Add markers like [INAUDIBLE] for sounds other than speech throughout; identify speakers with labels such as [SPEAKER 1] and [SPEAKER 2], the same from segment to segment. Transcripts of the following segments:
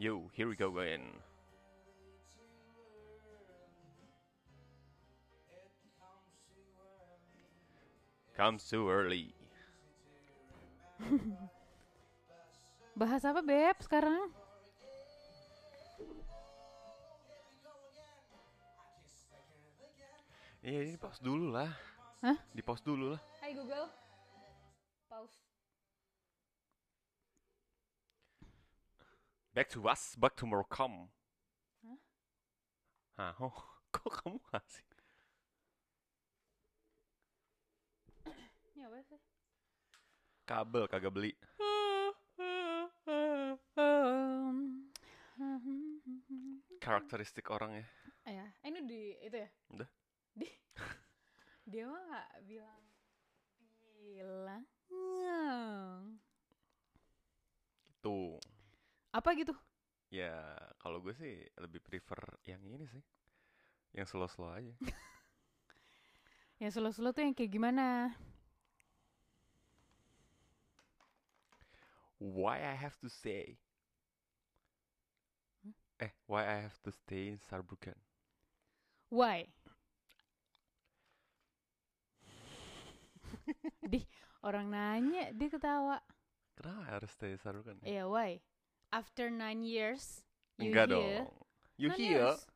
[SPEAKER 1] Yo, here we go again. Comes too early. [LAUGHS]
[SPEAKER 2] Bahas apa beb sekarang?
[SPEAKER 1] Iya, ini pause dulu lah.
[SPEAKER 2] Hah?
[SPEAKER 1] Di pause dulu lah.
[SPEAKER 2] Hai Google. Pause.
[SPEAKER 1] Back to us, back to Morcom.
[SPEAKER 2] Hah?
[SPEAKER 1] Hah? [LAUGHS] Oh, kok kamu ngasih?
[SPEAKER 2] Ini apa sih?
[SPEAKER 1] Kabel kagak beli. Karakteristik orang ya.
[SPEAKER 2] Ya, eh, ini di itu ya?
[SPEAKER 1] Udah.
[SPEAKER 2] Di dia mah nggak bilang bilang
[SPEAKER 1] Tuh.
[SPEAKER 2] Apa gitu?
[SPEAKER 1] Ya, kalau gue sih lebih prefer yang ini sih. Yang slow-slow aja. [LAUGHS]
[SPEAKER 2] Ya selo-selo tuh yang kayak gimana?
[SPEAKER 1] Why I have to say?
[SPEAKER 2] Hmm?
[SPEAKER 1] Eh, why I have to stay in Saarbrücken?
[SPEAKER 2] Why? [LAUGHS] Di orang nanya dia ketawa.
[SPEAKER 1] Kenapa harus stay in Saarbrücken?
[SPEAKER 2] Iya, why? After nine years, you
[SPEAKER 1] Enggak
[SPEAKER 2] here.
[SPEAKER 1] dong. You
[SPEAKER 2] Nine
[SPEAKER 1] here?
[SPEAKER 2] years.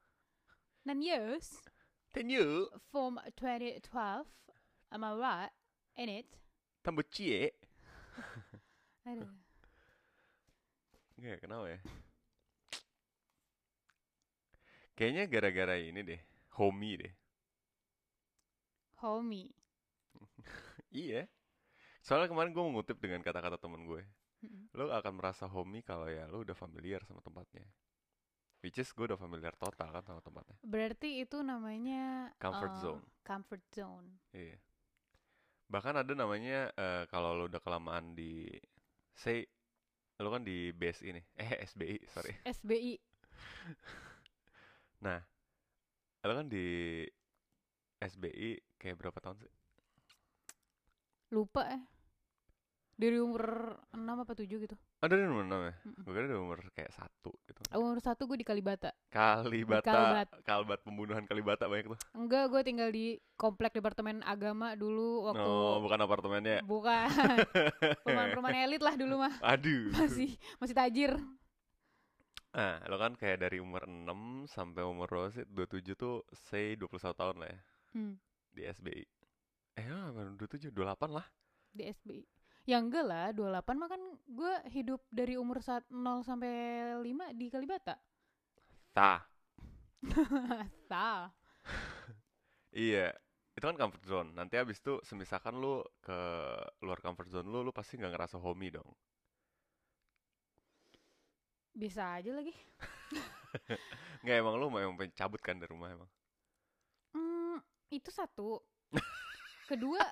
[SPEAKER 2] Nine years
[SPEAKER 1] Then you
[SPEAKER 2] from 2012. Am I right? In it?
[SPEAKER 1] tambah cie. [LAUGHS]
[SPEAKER 2] Aduh.
[SPEAKER 1] Enggak, kenapa ya? Kayaknya gara-gara ini deh. Homie deh.
[SPEAKER 2] Homie. [LAUGHS]
[SPEAKER 1] Iya. Soalnya kemarin gue mengutip dengan kata-kata temen gue.
[SPEAKER 2] Mm-mm.
[SPEAKER 1] Lo akan merasa homie kalau ya lo udah familiar sama tempatnya. Which is gue udah familiar total kan sama tempatnya.
[SPEAKER 2] Berarti itu namanya
[SPEAKER 1] Comfort
[SPEAKER 2] eh,
[SPEAKER 1] zone.
[SPEAKER 2] Comfort zone.
[SPEAKER 1] Iya. Bahkan ada namanya eh, kalau lo udah kelamaan di say lo kan di base ini. [LAUGHS] Eh SBI, sorry.
[SPEAKER 2] SBI. [LAUGHS]
[SPEAKER 1] Nah, lo kan di SBI kayak berapa tahun sih?
[SPEAKER 2] Lupa eh. Dari umur 6 apa 7 gitu.
[SPEAKER 1] Ada di umur enam ya?
[SPEAKER 2] Mm-mm.
[SPEAKER 1] Gue kira di umur kayak satu gitu.
[SPEAKER 2] Umur satu gue di Kalibata.
[SPEAKER 1] Kalibata,
[SPEAKER 2] Kalbat.
[SPEAKER 1] Kalbat pembunuhan Kalibata banyak tuh.
[SPEAKER 2] Enggak, gue tinggal di komplek departemen agama dulu waktu
[SPEAKER 1] Oh, bukan apartemennya.
[SPEAKER 2] bukan [LAUGHS] perumahan-perumahan elit lah dulu mah.
[SPEAKER 1] Aduh.
[SPEAKER 2] Masih masih tajir.
[SPEAKER 1] Nah, lo kan kayak dari umur 6 sampai umur berapa sih? 27 tuh say 21 tahun lah ya
[SPEAKER 2] Hmm,
[SPEAKER 1] di SBI. Eh, oh, baru 27, 28 lah.
[SPEAKER 2] di SBI. Ya enggak lah, 28 mah kan gue hidup dari umur saat 0 sampai 5 di Kalibata.
[SPEAKER 1] Tah. [LAUGHS]
[SPEAKER 2] Tah.
[SPEAKER 1] Iya. Itu kan comfort zone. Nanti abis itu semisalkan lu ke luar comfort zone lu, lu pasti nggak ngerasa homey dong.
[SPEAKER 2] Bisa aja lagi. [LAUGHS]
[SPEAKER 1] Nggak emang lu mau emang cabut kan dari rumah emang.
[SPEAKER 2] Hmm, itu satu. Kedua,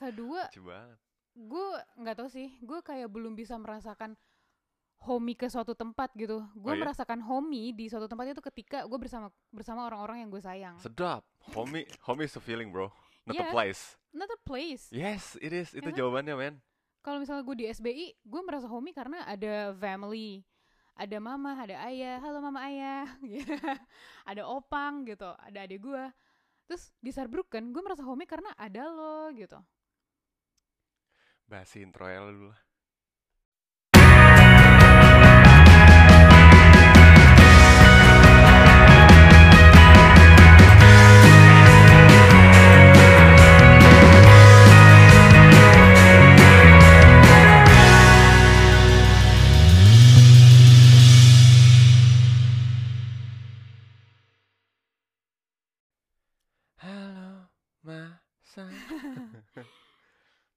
[SPEAKER 2] kedua
[SPEAKER 1] Lucu banget.
[SPEAKER 2] Gue nggak tahu sih gue kayak belum bisa merasakan homey ke suatu tempat gitu gue
[SPEAKER 1] Oh, iya?
[SPEAKER 2] merasakan homey di suatu tempat itu ketika gue bersama bersama orang-orang yang gue sayang
[SPEAKER 1] Sedap. Homey, homey is a feeling, bro. Not a
[SPEAKER 2] Iya.
[SPEAKER 1] place.
[SPEAKER 2] not a place
[SPEAKER 1] Yes, it is. Itu
[SPEAKER 2] kan?
[SPEAKER 1] jawabannya, men.
[SPEAKER 2] kalau misalnya gue di SBI gue merasa homey karena ada family ada mama ada ayah halo mama ayah [LAUGHS] ada opang gitu ada adik gue terus di Saarbrücken gue merasa homey karena ada lo gitu
[SPEAKER 1] Bahas intro ya dulu lah.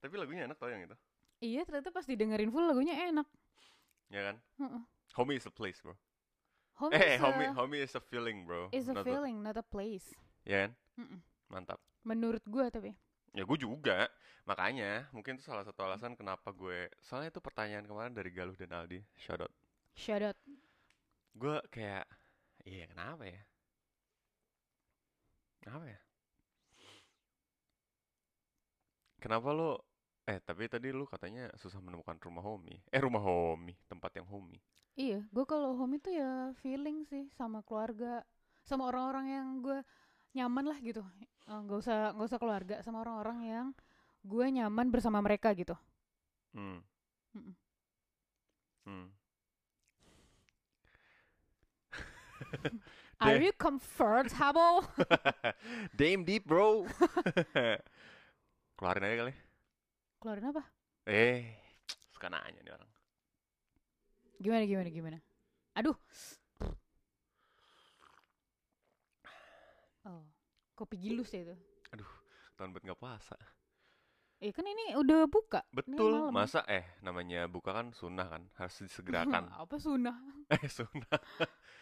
[SPEAKER 1] Tapi lagunya enak tau yang itu.
[SPEAKER 2] iya ternyata pas didengerin full lagunya enak
[SPEAKER 1] Ya kan?
[SPEAKER 2] Heeh.
[SPEAKER 1] Homey is a place, bro.
[SPEAKER 2] homey
[SPEAKER 1] eh,
[SPEAKER 2] is
[SPEAKER 1] homey,
[SPEAKER 2] a-
[SPEAKER 1] homey is a feeling, bro.
[SPEAKER 2] is a
[SPEAKER 1] Not
[SPEAKER 2] feeling not a place
[SPEAKER 1] Ya kan?
[SPEAKER 2] Mm-mm.
[SPEAKER 1] Mantap.
[SPEAKER 2] menurut gue tapi
[SPEAKER 1] Ya gue juga. Makanya, mungkin itu salah satu alasan kenapa gue... Soalnya itu pertanyaan kemarin dari Galuh dan Aldi. Shout out.
[SPEAKER 2] shout out
[SPEAKER 1] Gue kayak... Iya, kenapa ya? Kenapa ya? Kenapa lo... Eh, tapi tadi lu katanya susah menemukan rumah homey. Eh, rumah homey. Tempat yang homey.
[SPEAKER 2] iya gue kalau homey tuh ya feeling sih sama keluarga sama orang-orang yang gue nyaman lah gitu Eh, nggak usah nggak usah keluarga sama orang-orang yang gue nyaman bersama mereka gitu
[SPEAKER 1] Hmm.
[SPEAKER 2] Mm-mm.
[SPEAKER 1] Hmm. [LAUGHS]
[SPEAKER 2] are you comfortable [LAUGHS]
[SPEAKER 1] Damn deep bro. [LAUGHS] Keluarin aja kali.
[SPEAKER 2] Keluarin apa
[SPEAKER 1] Eh, suka nanya nih orang.
[SPEAKER 2] gimana gimana gimana aduh oh kopi gilus ya itu
[SPEAKER 1] Tahun buat nggak puasa.
[SPEAKER 2] eh kan ini udah buka
[SPEAKER 1] Betul. Masa eh namanya buka kan sunnah kan, harus disegerakan. [LAUGHS]
[SPEAKER 2] apa sunah [LAUGHS]
[SPEAKER 1] eh sunnah.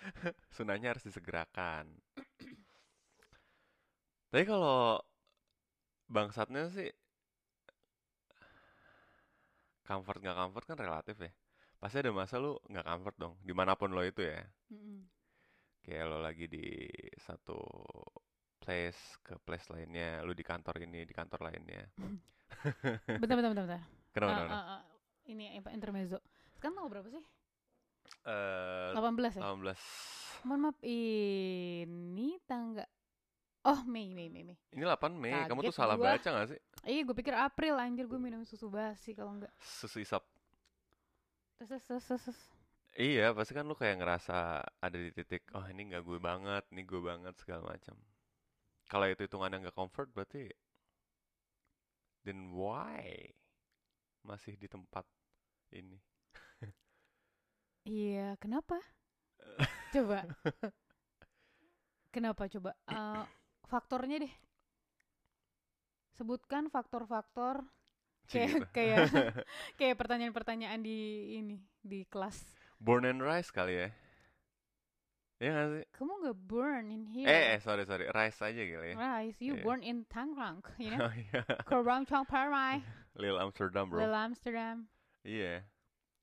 [SPEAKER 1] [LAUGHS] Sunnahnya harus disegerakan. [CLEARS THROAT] Tapi kalau bangsatnya sih comfort nggak comfort kan relatif ya. Pasti ada masa lu nggak comfort dong, di mana pun lo itu ya.
[SPEAKER 2] Mm-mm.
[SPEAKER 1] Kayak lo lagi di satu place ke place lainnya, lu di kantor ini, di kantor lainnya. [LAUGHS]
[SPEAKER 2] bentar bentar bentar, bentar.
[SPEAKER 1] Kenapa, kenapa?
[SPEAKER 2] ah, ah. ini intermezzo sekarang tanggal berapa sih
[SPEAKER 1] Eh,
[SPEAKER 2] 18 ya
[SPEAKER 1] 18
[SPEAKER 2] mohon maaf ini tangga oh Mei Mei Mei Mei
[SPEAKER 1] Ini 8 Mei, kamu tuh
[SPEAKER 2] Kaget
[SPEAKER 1] salah
[SPEAKER 2] gua.
[SPEAKER 1] baca gak sih?
[SPEAKER 2] iya gue pikir April anjir gue minum susu basi kalau enggak
[SPEAKER 1] Susu isap.
[SPEAKER 2] terus terus terus terus.
[SPEAKER 1] Iya, pasti kan lu kayak ngerasa ada di titik, oh ini nggak gue banget, ini gue banget segala macam. Kalau itu hitungannya nggak comfort, berarti then why masih di tempat ini?
[SPEAKER 2] iya kenapa coba [LAUGHS] kenapa coba Eh, faktornya deh sebutkan faktor-faktor kayak
[SPEAKER 1] Gitu. [LAUGHS]
[SPEAKER 2] kayak [LAUGHS] kayak pertanyaan-pertanyaan di ini di kelas
[SPEAKER 1] Born and rise kali ya? Iya nggak sih?
[SPEAKER 2] kamu nggak born in here
[SPEAKER 1] Eh, eh, sorry sorry, rise aja kali ya?
[SPEAKER 2] Right, you
[SPEAKER 1] Iya.
[SPEAKER 2] born in Tangerang, you know? [LAUGHS]
[SPEAKER 1] Oh iya,
[SPEAKER 2] Kerang Chong Parai,
[SPEAKER 1] Lil Amsterdam bro.
[SPEAKER 2] Little Amsterdam.
[SPEAKER 1] Iya,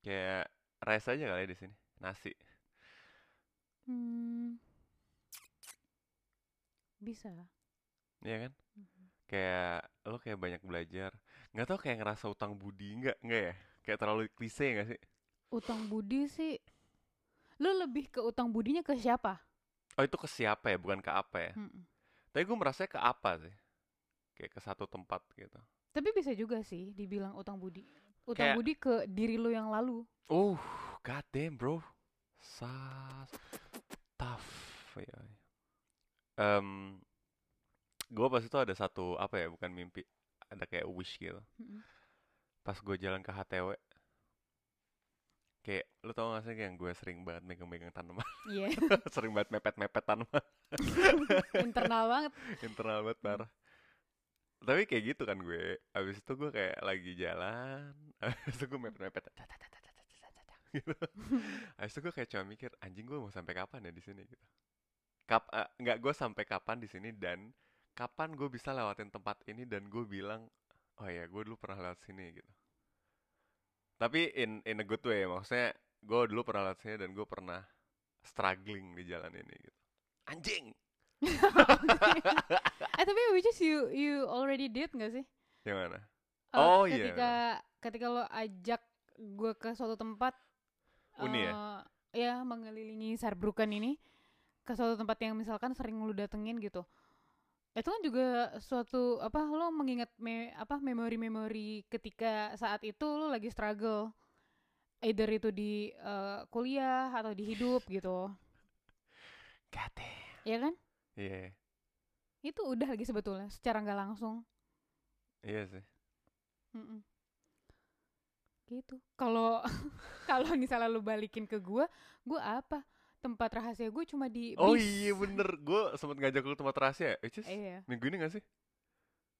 [SPEAKER 1] kayak rice aja kali ya di sini, nasi.
[SPEAKER 2] Hmm. Bisa.
[SPEAKER 1] Iya kan?
[SPEAKER 2] Mhm.
[SPEAKER 1] Kayak lo kayak banyak belajar. Nggak tau kayak ngerasa utang budi nggak? Nggak ya? Kayak terlalu klise nggak sih?
[SPEAKER 2] Utang budi sih. Lu lebih ke utang budinya ke siapa?
[SPEAKER 1] Oh itu ke siapa ya? Bukan ke apa ya?
[SPEAKER 2] Mm-mm.
[SPEAKER 1] Tapi gue merasa ke apa sih? Kayak ke satu tempat gitu.
[SPEAKER 2] Tapi bisa juga sih dibilang utang budi. Utang
[SPEAKER 1] Kayak-
[SPEAKER 2] budi ke diri lu yang lalu.
[SPEAKER 1] Uh, god damn bro. Sas tough. Ya um, gue pas itu ada satu apa ya bukan mimpi ada kayak wish gitu
[SPEAKER 2] hmm.
[SPEAKER 1] pas gue jalan ke HTW kayak lu tau gak sih yang gue sering banget megang-megang tanaman
[SPEAKER 2] yeah.
[SPEAKER 1] sering banget mepet-mepet tanaman
[SPEAKER 2] internal banget
[SPEAKER 1] internal banget parah mm. tapi kayak gitu kan gue abis itu gue kayak lagi jalan abis itu gue mepet-mepet gitu abis itu gue kayak cuma mikir anjing gue mau sampai kapan ya di sini gitu Kap eh, nggak gue sampai kapan di sini dan kapan gue bisa lewatin tempat ini dan gue bilang oh ya gue dulu pernah lewat sini gitu. Tapi in in a good way maksudnya gue dulu pernah lewat sini dan gue pernah struggling di jalan ini gitu. Anjing! [LAUGHS]
[SPEAKER 2] Eh tapi which is you you already did gak sih?
[SPEAKER 1] yang mana?
[SPEAKER 2] Eh,
[SPEAKER 1] Oh, iya,
[SPEAKER 2] ketika ketika lo ajak gue ke suatu tempat
[SPEAKER 1] Uni ya?
[SPEAKER 2] eh, ya mengelilingi Saarbrücken ini ke suatu tempat yang misalkan sering lu datengin gitu. Itu kan juga suatu apa lo mengingat me, apa memori-memori ketika saat itu lo lagi struggle. Either itu di eh, kuliah atau di hidup gitu.
[SPEAKER 1] Damn.
[SPEAKER 2] ya kan?
[SPEAKER 1] Iya,
[SPEAKER 2] itu udah lagi sebetulnya secara nggak langsung.
[SPEAKER 1] Iya sih.
[SPEAKER 2] Mm-mm. gitu. Kalau [LAUGHS] kalau misalnya lu balikin ke gua gua apa tempat rahasia gue cuma di
[SPEAKER 1] Oh
[SPEAKER 2] bis.
[SPEAKER 1] iya bener, gue sempet ngajak lu ke tempat rahasia, which is
[SPEAKER 2] iya
[SPEAKER 1] minggu ini gak sih?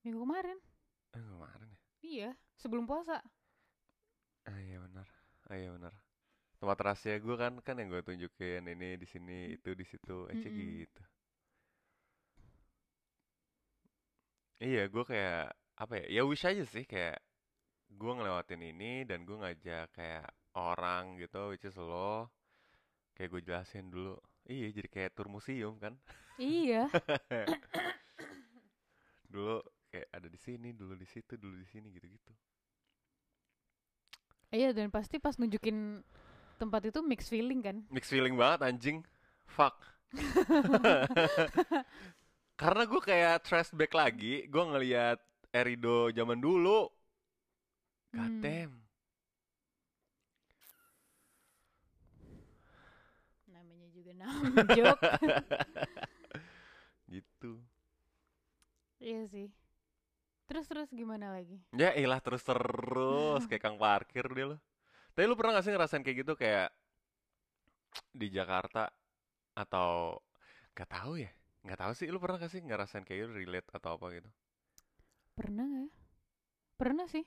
[SPEAKER 2] minggu kemarin
[SPEAKER 1] Eh kemarin ya.
[SPEAKER 2] iya sebelum puasa
[SPEAKER 1] Ah iya benar, ah iya benar. Tempat rahasia gue kan kan yang gue tunjukin ini di sini itu di situ, aja
[SPEAKER 2] Mm-mm.
[SPEAKER 1] gitu. Iya, gue kayak apa ya? Ya wish aja sih kayak gue ngelewatin ini dan gue ngajak kayak orang gitu, which is lo. Kayak gue jelasin dulu. Iya, jadi kayak tur museum kan.
[SPEAKER 2] iya [LAUGHS]
[SPEAKER 1] dulu kayak ada di sini, dulu di situ, dulu di sini gitu-gitu.
[SPEAKER 2] iya dan pasti pas nunjukin tempat itu mix feeling kan
[SPEAKER 1] Mix feeling banget anjing. Fuck. [LAUGHS] Karena gue kayak flashback lagi, gue ngeliat Erido zaman dulu. God
[SPEAKER 2] Hmm. [LAUGHS] namjok [LAUGHS]
[SPEAKER 1] gitu.
[SPEAKER 2] iya sih terus terus gimana lagi
[SPEAKER 1] Ya ilah terus-terus kayak kang parkir dia lo. Tapi lu pernah gak sih ngerasain kayak gitu kayak di Jakarta atau gak tahu ya? Gak tahu sih. Lu pernah gak sih ngerasain kayak gitu relate atau apa gitu?
[SPEAKER 2] pernah nggak ya? pernah sih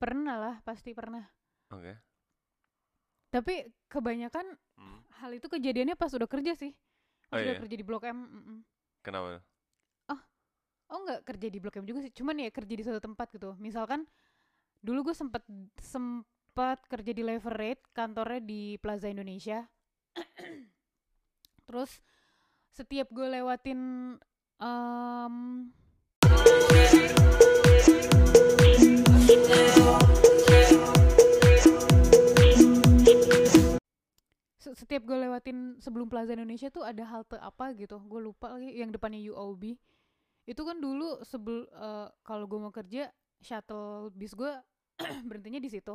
[SPEAKER 2] pernah lah pasti pernah
[SPEAKER 1] Oke.
[SPEAKER 2] Tapi kebanyakan
[SPEAKER 1] Hmm.
[SPEAKER 2] hal itu kejadiannya pas udah kerja sih pas
[SPEAKER 1] Oh,
[SPEAKER 2] udah
[SPEAKER 1] iya?
[SPEAKER 2] kerja di blok M mm-mm.
[SPEAKER 1] Kenapa?
[SPEAKER 2] oh nggak kerja di blok M juga sih cuman ya kerja di suatu tempat gitu misalkan dulu gue sempet sempat kerja di Leverade kantornya di Plaza Indonesia [CLEARS THROAT] terus setiap gue lewatin em, setiap gue lewatin sebelum Plaza Indonesia tuh ada halte apa gitu. Gue lupa lagi yang depannya UOB itu kan dulu sebel eh, kalau gue mau kerja shuttle bis gue [CLEARS THROAT] berhentinya di situ.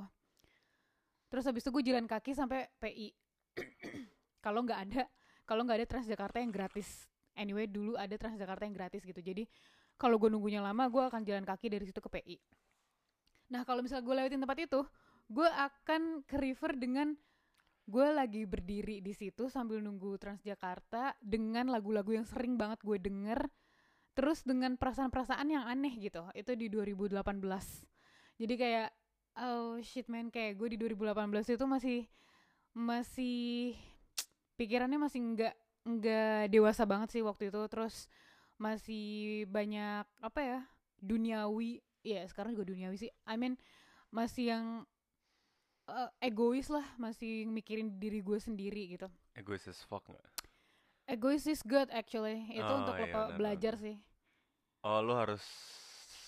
[SPEAKER 2] Terus habis itu gue jalan kaki sampai PI [CLEARS THROAT] kalau nggak ada kalau nggak ada Transjakarta yang gratis. Anyway dulu ada Transjakarta yang gratis gitu. Jadi kalau gue nunggunya lama gue akan jalan kaki dari situ ke PI nah kalau misalnya gue lewatin tempat itu gue akan ke river dengan gue lagi berdiri di situ sambil nunggu Transjakarta dengan lagu-lagu yang sering banget gue denger terus dengan perasaan-perasaan yang aneh gitu. Itu di 2018 jadi kayak oh shit man kayak gue di 2018 itu masih masih pikirannya masih nggak nggak dewasa banget sih waktu itu. Terus masih banyak apa ya duniawi. Ya sekarang juga duniawi sih. I mean masih yang eh, egois lah masih mikirin diri gue sendiri gitu
[SPEAKER 1] Egois as fuck gak?
[SPEAKER 2] egois is good actually itu
[SPEAKER 1] Oh,
[SPEAKER 2] untuk
[SPEAKER 1] iya, benar,
[SPEAKER 2] belajar sih
[SPEAKER 1] Oh lu harus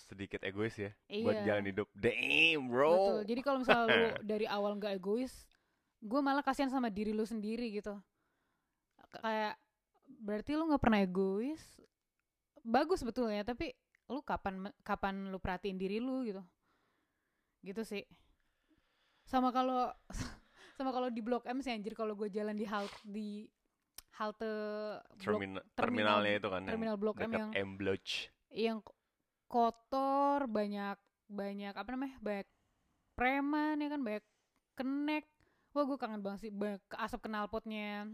[SPEAKER 1] sedikit egois ya buat
[SPEAKER 2] Iya.
[SPEAKER 1] jalan hidup. Damn bro.
[SPEAKER 2] Betul. Jadi kalau misalnya lu [LAUGHS] dari awal nggak egois, gue malah kasihan sama diri lu sendiri gitu. Kayak berarti lu nggak pernah egois. Bagus betulnya, tapi lu kapan kapan lu perhatiin diri lu gitu. Gitu sih. Sama kalau [LAUGHS] sama kalau di Blok M sih anjir kalau gue jalan di halt di halte blok
[SPEAKER 1] Termina-
[SPEAKER 2] terminal-
[SPEAKER 1] terminalnya itu kan
[SPEAKER 2] terminal Blok M yang
[SPEAKER 1] M Bloch.
[SPEAKER 2] yang kotor banyak banyak apa namanya banyak preman ya kan banyak kenek. Wah gue kangen banget sih banyak asap knalpotnya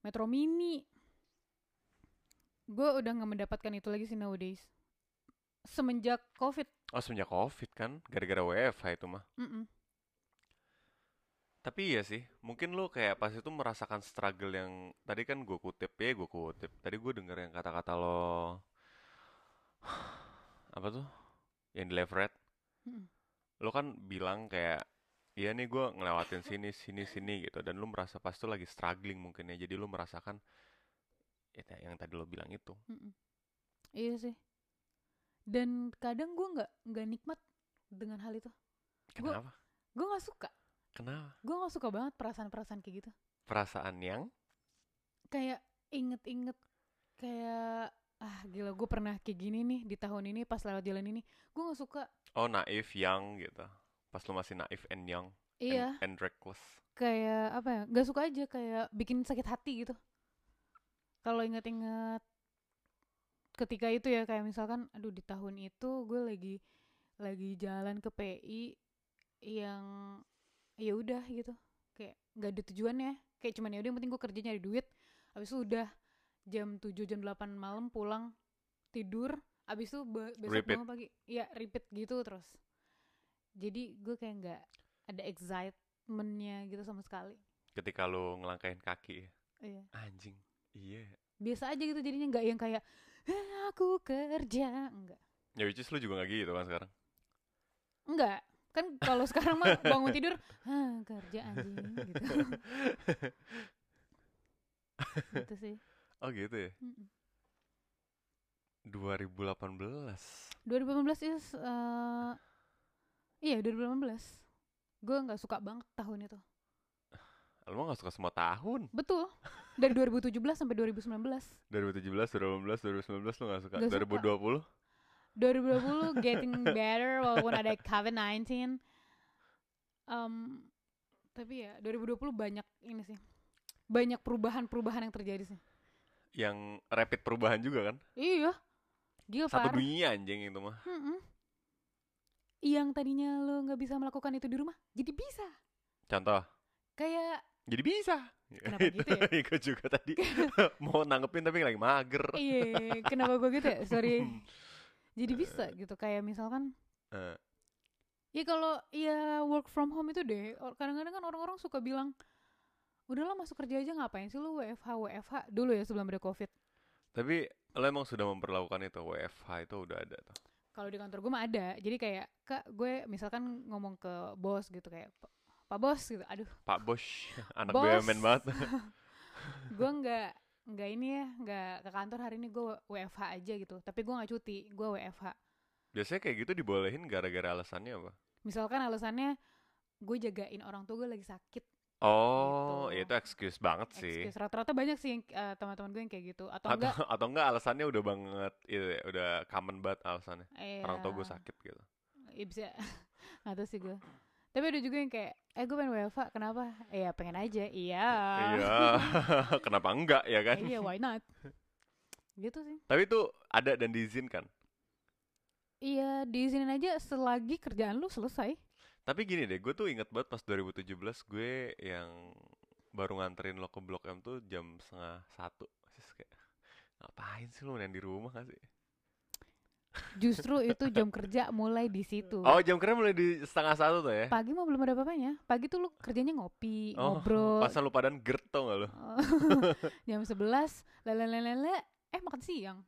[SPEAKER 2] Metro Mini. Gue udah nggak mendapatkan itu lagi sih nowadays. Semenjak covid
[SPEAKER 1] Oh semenjak covid kan gara-gara WFH itu mah.
[SPEAKER 2] Mm-mm.
[SPEAKER 1] Tapi iya sih, mungkin lu kayak pas itu merasakan struggle yang tadi kan gue kutip ya, gue kutip. Tadi gue denger yang kata-kata lo [SIGHS] apa tuh? Yang di Leverett.
[SPEAKER 2] Mm-mm.
[SPEAKER 1] Lo kan bilang kayak iya nih gue ngelewatin sini sini sini gitu dan lu merasa pas itu lagi struggling mungkin ya. Jadi lu merasakan ya yang tadi lo bilang itu.
[SPEAKER 2] Mm-mm. iya sih dan kadang gue nggak nggak nikmat dengan hal itu
[SPEAKER 1] Kenapa?
[SPEAKER 2] gue nggak suka
[SPEAKER 1] Kenapa?
[SPEAKER 2] gue nggak suka banget perasaan-perasaan kayak gitu
[SPEAKER 1] Perasaan yang
[SPEAKER 2] kayak inget-inget kayak ah gila gue pernah kayak gini nih di tahun ini pas lewat jalan ini gue nggak suka
[SPEAKER 1] oh naif young gitu. Pas lu masih naif and young
[SPEAKER 2] iya
[SPEAKER 1] and, and reckless.
[SPEAKER 2] kayak apa ya nggak suka aja kayak bikin sakit hati gitu kalau inget-inget ketika itu ya kayak misalkan aduh di tahun itu gue lagi lagi jalan ke PI yang ya udah gitu. Kayak nggak ada tujuannya kayak cuman ya udah yang penting gue kerja nyari duit. Habis itu udah jam 7 jam 8 malam pulang tidur. Habis itu be- besok
[SPEAKER 1] Repeat.
[SPEAKER 2] bangun pagi. Ya repeat gitu terus. Jadi gue kayak nggak ada excitementnya gitu sama sekali.
[SPEAKER 1] Ketika lu ngelangkahin kaki,
[SPEAKER 2] iya.
[SPEAKER 1] Anjing. Iya.
[SPEAKER 2] biasa aja gitu jadinya nggak yang kayak "Ah, aku kerja enggak
[SPEAKER 1] Ya which is lu juga gak gitu kan sekarang.
[SPEAKER 2] enggak kan kalau sekarang mah bangun tidur kerja anjing gitu [LAUGHS] gitu sih
[SPEAKER 1] Oh gitu ya.
[SPEAKER 2] Mm-mm.
[SPEAKER 1] 2018.
[SPEAKER 2] 2018 is eh iya 2018 gue nggak suka banget tahun itu
[SPEAKER 1] Lu mah gak suka semua tahun.
[SPEAKER 2] betul dari 2017 sampai 2019
[SPEAKER 1] 2017, 2018, 2019 lu gak suka.
[SPEAKER 2] Nggak suka.
[SPEAKER 1] 2020?
[SPEAKER 2] 2020 [LAUGHS] getting better walaupun ada COVID-19 Em, tapi ya 2020 banyak ini sih banyak perubahan-perubahan yang terjadi sih
[SPEAKER 1] Yang rapid perubahan juga kan?
[SPEAKER 2] iya gila
[SPEAKER 1] Satu
[SPEAKER 2] parah
[SPEAKER 1] dunia anjing itu mah.
[SPEAKER 2] Mm-mm. yang tadinya lo nggak bisa melakukan itu di rumah jadi bisa
[SPEAKER 1] Contoh,
[SPEAKER 2] kayak
[SPEAKER 1] jadi bisa.
[SPEAKER 2] Kenapa gitu ya? [LAUGHS]
[SPEAKER 1] Ikut juga tadi. [LAUGHS] Mau nanggepin tapi lagi mager.
[SPEAKER 2] iya kenapa gue gitu ya? Sorry. Jadi bisa gitu kayak misalkan
[SPEAKER 1] Eh,
[SPEAKER 2] ya kalau ya work from home itu deh kadang-kadang kan orang-orang suka bilang udahlah masuk kerja aja ngapain sih lu WFH WFH dulu ya sebelum ada covid.
[SPEAKER 1] Tapi lo emang sudah memperlakukan itu WFH itu udah ada tuh.
[SPEAKER 2] kalau di kantor gue mah ada. Jadi kayak kak gue misalkan ngomong ke bos gitu kayak "Pak- bos gitu aduh
[SPEAKER 1] Pak Bos, [LAUGHS] anak
[SPEAKER 2] Bos.
[SPEAKER 1] BUMN banget. [LAUGHS]
[SPEAKER 2] gue nggak nggak ini ya nggak ke kantor hari ini gue WFH aja gitu tapi gue nggak cuti gue WFH
[SPEAKER 1] Biasanya kayak gitu dibolehin gara-gara alasannya apa?
[SPEAKER 2] misalkan alasannya gue jagain orang tua gue lagi sakit
[SPEAKER 1] Oh,
[SPEAKER 2] Gitu.
[SPEAKER 1] ya itu excuse banget sih.
[SPEAKER 2] excuse rata-rata banyak sih eh, teman-teman gue yang kayak gitu atau,
[SPEAKER 1] Atau
[SPEAKER 2] enggak [LAUGHS]
[SPEAKER 1] atau enggak alasannya udah banget itu ya, udah common banget alasannya. Orang tua gue
[SPEAKER 2] eh,
[SPEAKER 1] sakit gitu.
[SPEAKER 2] ya bisa nggak tahu sih gue tapi ada juga yang kayak eh gue pengen WFH kenapa eh, ya pengen aja iya
[SPEAKER 1] Iya. [LAUGHS] Kenapa enggak ya kan?
[SPEAKER 2] iya why not gitu sih
[SPEAKER 1] Tapi itu ada dan diizinkan.
[SPEAKER 2] iya diizinin aja selagi kerjaan lu selesai
[SPEAKER 1] Tapi gini deh, gue tuh inget banget pas 2017 gue yang baru nganterin lo ke Blok M tuh jam setengah satu. Terus kayak, ngapain sih lo main di rumah gak sih?
[SPEAKER 2] Justru itu jam kerja mulai di situ
[SPEAKER 1] Oh jam kerja mulai di setengah satu tuh ya?
[SPEAKER 2] pagi mah belum ada apa-apanya pagi tuh lu kerjanya ngopi
[SPEAKER 1] Oh,
[SPEAKER 2] ngobrol
[SPEAKER 1] Pas lu padan gert tau gak lo?
[SPEAKER 2] jam 11 lalalala eh makan siang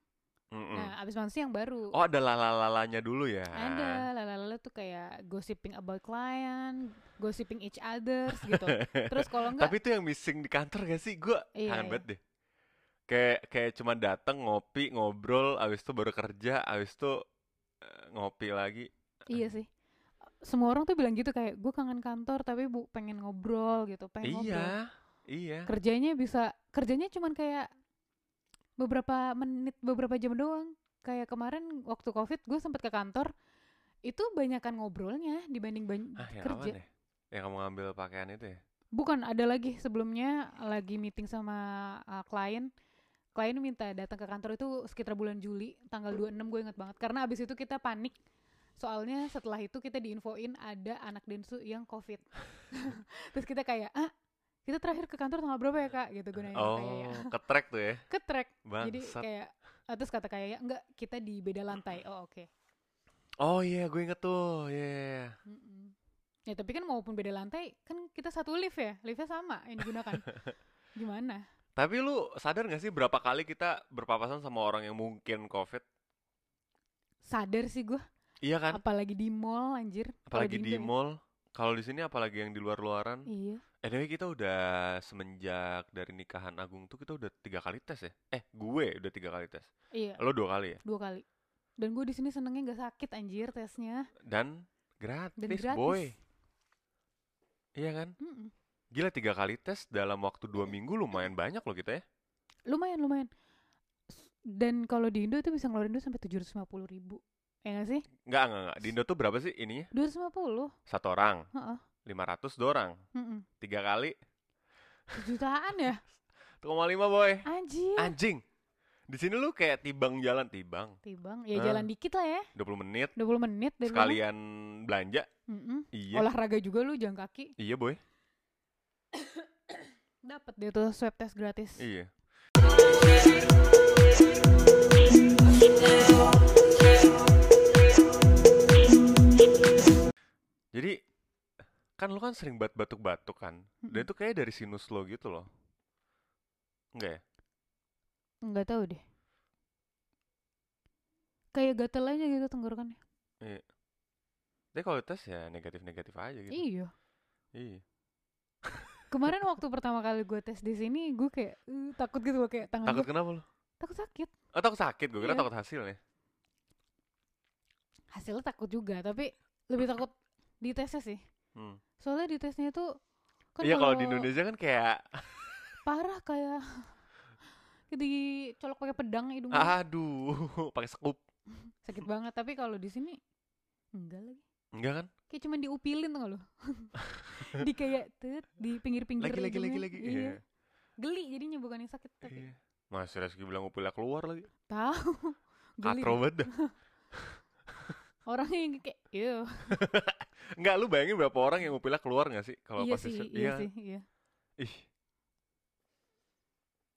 [SPEAKER 2] nah abis makan siang baru
[SPEAKER 1] Oh ada lala-lalanya dulu ya?
[SPEAKER 2] ada lalalala tuh kayak gossiping about client gossiping each others gitu [LAUGHS] terus kalau enggak
[SPEAKER 1] Tapi itu yang missing di kantor gak sih? Gue
[SPEAKER 2] Iya,
[SPEAKER 1] kangen
[SPEAKER 2] iya.
[SPEAKER 1] banget deh. Kayak kayak cuma dateng ngopi ngobrol, abis itu baru kerja, abis itu eh, ngopi lagi.
[SPEAKER 2] iya sih semua orang tuh bilang gitu kayak gue kangen kantor tapi bu pengen ngobrol gitu pengen ngobrol
[SPEAKER 1] Iya, iya.
[SPEAKER 2] kerjanya bisa kerjanya cuman kayak beberapa menit beberapa jam doang kayak kemarin waktu covid gue sempet ke kantor itu banyakan ngobrolnya dibanding ban-
[SPEAKER 1] Ah, yang
[SPEAKER 2] kerja
[SPEAKER 1] ya? Yang kamu ngambil pakaian itu ya?
[SPEAKER 2] bukan ada lagi sebelumnya lagi meeting sama uh, klien klien minta datang ke kantor itu sekitar bulan Juli tanggal 26 gue inget banget. Karena abis itu kita panik. Soalnya setelah itu kita diinfoin ada anak densu yang covid. [LAUGHS] Terus kita kayak ah kita terakhir ke kantor tanggal berapa ya kak? Gitu gue nanya.
[SPEAKER 1] Oh,
[SPEAKER 2] kayak ya.
[SPEAKER 1] ke track tuh ya?
[SPEAKER 2] ke track jadi kayak ah, terus kata kayak ya enggak kita di beda lantai. Oh oke.
[SPEAKER 1] Oh iya, gue inget tuh. Iya, iya, iya.
[SPEAKER 2] Ya tapi kan maupun beda lantai kan kita satu lift ya? Liftnya sama yang digunakan. [LAUGHS] Gimana
[SPEAKER 1] Tapi lu sadar gak sih berapa kali kita berpapasan sama orang yang mungkin COVID?
[SPEAKER 2] sadar sih gue
[SPEAKER 1] Iya kan?
[SPEAKER 2] apalagi di mall anjir
[SPEAKER 1] Apalagi di mall. Kalau di sini apalagi yang di luar-luaran.
[SPEAKER 2] iya
[SPEAKER 1] Anyway kita udah semenjak dari nikahan Agung tuh kita udah tiga kali tes ya? Eh gue udah tiga kali tes.
[SPEAKER 2] iya
[SPEAKER 1] Lo dua kali ya?
[SPEAKER 2] dua kali dan gue di sini senengnya nggak sakit anjir tesnya
[SPEAKER 1] Dan gratis,
[SPEAKER 2] dan gratis
[SPEAKER 1] boy. Iya kan?
[SPEAKER 2] Mm-mm.
[SPEAKER 1] Gila tiga kali tes dalam waktu dua minggu lumayan banyak loh kita ya.
[SPEAKER 2] lumayan lumayan dan kalau di Indo itu bisa ngeluarin duit sampai tujuh ratus ribu ya nggak sih
[SPEAKER 1] Enggak, enggak, enggak. Di Indo tuh berapa sih ininya?
[SPEAKER 2] dua ratus lima puluh
[SPEAKER 1] Satu orang.
[SPEAKER 2] Heeh.
[SPEAKER 1] 500 dua orang. Tiga kali.
[SPEAKER 2] jutaan ya [LAUGHS]
[SPEAKER 1] 1,5 boy.
[SPEAKER 2] anjir
[SPEAKER 1] Anjing. Di sini lu kayak tibang jalan tibang.
[SPEAKER 2] tibang ya
[SPEAKER 1] Ah.
[SPEAKER 2] jalan dikit lah ya
[SPEAKER 1] 20 menit
[SPEAKER 2] 20 menit dari
[SPEAKER 1] sekalian belanja.
[SPEAKER 2] Mm-mm.
[SPEAKER 1] Iya.
[SPEAKER 2] olahraga juga lu jalan kaki
[SPEAKER 1] Iya, boy. [COUGHS]
[SPEAKER 2] dapat deh tuh swab test gratis
[SPEAKER 1] Iya. Jadi kan lu kan sering bat batuk-batuk kan. Dan itu kayak dari sinus lo gitu loh. Enggak ya?
[SPEAKER 2] nggak tahu deh kayak gatel aja gitu tenggorokannya
[SPEAKER 1] Iya. Tapi kalau tes ya negatif-negatif aja gitu.
[SPEAKER 2] iya
[SPEAKER 1] Iya.
[SPEAKER 2] Kemarin waktu pertama kali gue tes di sini gue kayak "Eh, takut gitu loh kayak tangan
[SPEAKER 1] Takut
[SPEAKER 2] gue
[SPEAKER 1] kenapa lo?
[SPEAKER 2] takut sakit
[SPEAKER 1] Oh, takut sakit. Gue kira
[SPEAKER 2] Iya.
[SPEAKER 1] takut hasilnya.
[SPEAKER 2] hasilnya takut juga tapi lebih takut di tesnya sih
[SPEAKER 1] Hmm.
[SPEAKER 2] soalnya di tesnya itu kan
[SPEAKER 1] Iya kalau di Indonesia kan kayak [LAUGHS] [LAUGHS]
[SPEAKER 2] parah kayak [LAUGHS] dicolok pakai pedang hidung
[SPEAKER 1] aduh, pakai sekup.
[SPEAKER 2] sakit banget tapi kalau di sini enggak lagi
[SPEAKER 1] Enggak kan?
[SPEAKER 2] Kayak cuman diupilin tuh lo [LAUGHS] di kayak tet di pinggir-pinggir
[SPEAKER 1] Lagi lagi lagi lagi.
[SPEAKER 2] iya.
[SPEAKER 1] Iya.
[SPEAKER 2] geli jadinya bukan yang sakit tapi
[SPEAKER 1] Iya. Mas Reski bilang upilnya keluar lagi.
[SPEAKER 2] tahu [LAUGHS] geli
[SPEAKER 1] Katro banget [LAUGHS]
[SPEAKER 2] orangnya yang kayak iya
[SPEAKER 1] Enggak, lu bayangin berapa orang yang upilnya keluar gak sih kalau
[SPEAKER 2] iya
[SPEAKER 1] pas di
[SPEAKER 2] sih
[SPEAKER 1] swab?
[SPEAKER 2] iya sih iya
[SPEAKER 1] Ih.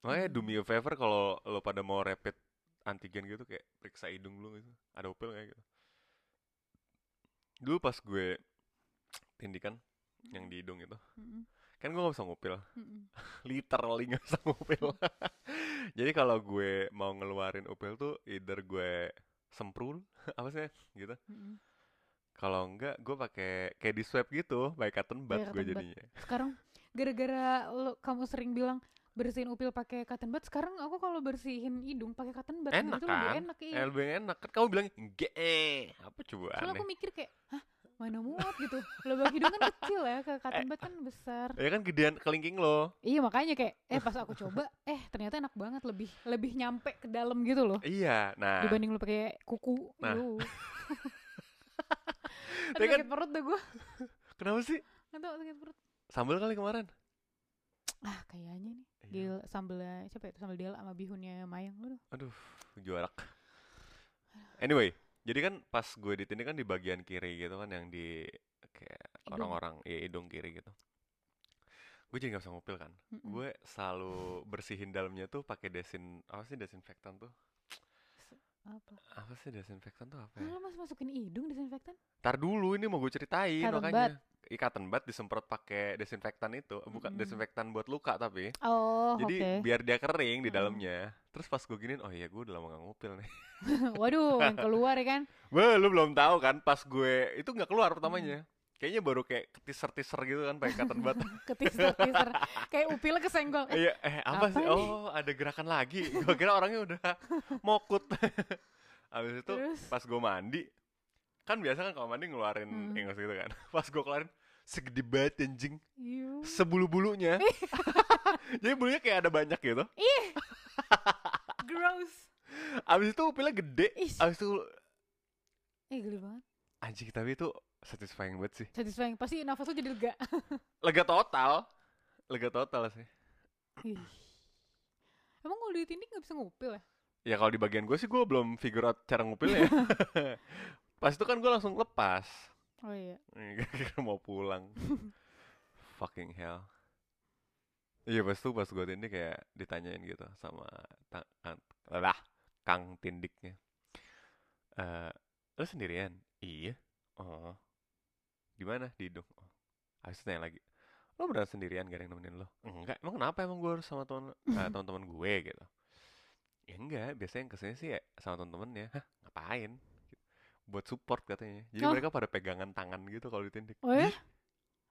[SPEAKER 1] Makanya
[SPEAKER 2] Hmm.
[SPEAKER 1] do me a favor kalau lo pada mau rapid antigen gitu kayak periksa hidung dulu gitu. Ada upil kayak gitu. Dulu pas gue tindikan yang di hidung itu,
[SPEAKER 2] Mm-mm,
[SPEAKER 1] kan gue gak bisa ngupil.
[SPEAKER 2] mm-mm. [LAUGHS]
[SPEAKER 1] Literally gak bisa ngupil. [LAUGHS] Jadi kalau gue mau ngeluarin upil tuh either gue semprul [LAUGHS] apa sih gitu.
[SPEAKER 2] Mm-mm.
[SPEAKER 1] Kalau enggak gue pakai kayak di swab gitu, pakai cotton bud gue jadinya.
[SPEAKER 2] sekarang gara-gara lo kamu sering bilang bersihin upil pakai cotton bud sekarang aku kalau bersihin hidung pakai cotton bud
[SPEAKER 1] Enak
[SPEAKER 2] itu lebih
[SPEAKER 1] kan?
[SPEAKER 2] enak iya
[SPEAKER 1] Eh, lebih enak kan kamu bilang eh apa coba
[SPEAKER 2] soalnya aku mikir kayak hah mana muat gitu lubang hidung kan kecil ya ke cotton bud kan besar
[SPEAKER 1] Ya kan gedean kelingking lo.
[SPEAKER 2] iya makanya kayak eh pas aku coba eh ternyata enak banget lebih lebih nyampe ke dalam gitu loh
[SPEAKER 1] Iya, nah.
[SPEAKER 2] dibanding lu pakai kuku
[SPEAKER 1] Nah. [LAUGHS]
[SPEAKER 2] Aduh,
[SPEAKER 1] kan-
[SPEAKER 2] sakit perut deh gue
[SPEAKER 1] Kenapa sih?
[SPEAKER 2] nggak tau sakit perut
[SPEAKER 1] Sambal kali kemarin.
[SPEAKER 2] Ah kayaknya nih
[SPEAKER 1] Iya.
[SPEAKER 2] Dil sambelnya siapa ya sambal Dil sama bihunnya Mayang lu
[SPEAKER 1] Aduh, juarak. Anyway, jadi kan pas gue ditindik kan di bagian kiri gitu kan yang di kayak orang-orang ya hidung kiri gitu. Gue jadi gak bisa ngupil kan.
[SPEAKER 2] Mm-mm.
[SPEAKER 1] Gue selalu bersihin dalamnya tuh pakai desin apa sih desinfektan tuh?
[SPEAKER 2] Apa
[SPEAKER 1] Apa sih desinfektan tuh apa ya?
[SPEAKER 2] mas masukin hidung desinfektan
[SPEAKER 1] Tar dulu ini mau gue ceritain
[SPEAKER 2] Cotton
[SPEAKER 1] makanya. Ikatan bat disemprot pakai desinfektan itu, bukan
[SPEAKER 2] Mm-mm.
[SPEAKER 1] desinfektan buat luka tapi.
[SPEAKER 2] oh
[SPEAKER 1] Jadi
[SPEAKER 2] oke
[SPEAKER 1] biar dia kering di dalamnya. Terus pas gue giniin, oh iya gue udah lama gak ngupil nih. [LAUGHS]
[SPEAKER 2] waduh yang keluar ya kan [LAUGHS]
[SPEAKER 1] Wah, lu belum tahu kan pas gue itu nggak keluar pertamanya. Kayaknya baru kayak keteaser-teaser gitu kan pakai cotton bud. [LAUGHS]
[SPEAKER 2] keteaser-teaser kayak upilnya kesenggol eh,
[SPEAKER 1] Iya, eh apa,
[SPEAKER 2] apa
[SPEAKER 1] sih?
[SPEAKER 2] nih?
[SPEAKER 1] Oh, ada gerakan lagi. Gue kira orangnya udah [LAUGHS] mokut. [LAUGHS] Habis itu
[SPEAKER 2] terus
[SPEAKER 1] pas gue mandi, kan biasa kan kalau mandi ngeluarin
[SPEAKER 2] Hmm.
[SPEAKER 1] ingus gitu kan. Pas gue keluarin segede banget anjing,
[SPEAKER 2] Yuh.
[SPEAKER 1] sebulu-bulunya. Jadi bulunya kayak ada banyak gitu.
[SPEAKER 2] gross
[SPEAKER 1] Abis itu upilnya gede.
[SPEAKER 2] Ih.
[SPEAKER 1] Abis itu
[SPEAKER 2] eh geli banget
[SPEAKER 1] anjing tapi itu satisfying banget sih.
[SPEAKER 2] satisfying pasti nafas lu jadi lega [LAUGHS]
[SPEAKER 1] Lega total. Lega total sih.
[SPEAKER 2] Ih. emang kalau ditindik nggak bisa ngupil ya
[SPEAKER 1] Ya kalau di bagian gue sih gue belum figure out cara ngupilnya. [LAUGHS] Pas itu kan gue langsung lepas.
[SPEAKER 2] oh iya [LAUGHS]
[SPEAKER 1] Kira mau pulang. Fucking hell. Iya pas itu pas gue tindik kayak ditanyain gitu sama kan, lah kang tindiknya. Eh, lo sendirian? Iya. Oh. Di mana? Di hidung. Oh. Habis tanya lagi. Lo beneran sendirian gak ada yang nemenin lo? Enggak. Emang kenapa emang gue harus sama teman eh, teman-teman gue gitu? Ya enggak. Biasanya yang ke sini sih ya sama temen-temennya. Hah? Ngapain? Buat support katanya. Jadi
[SPEAKER 2] Oh.
[SPEAKER 1] mereka pada pegangan tangan gitu kalau ditindik.
[SPEAKER 2] oh ya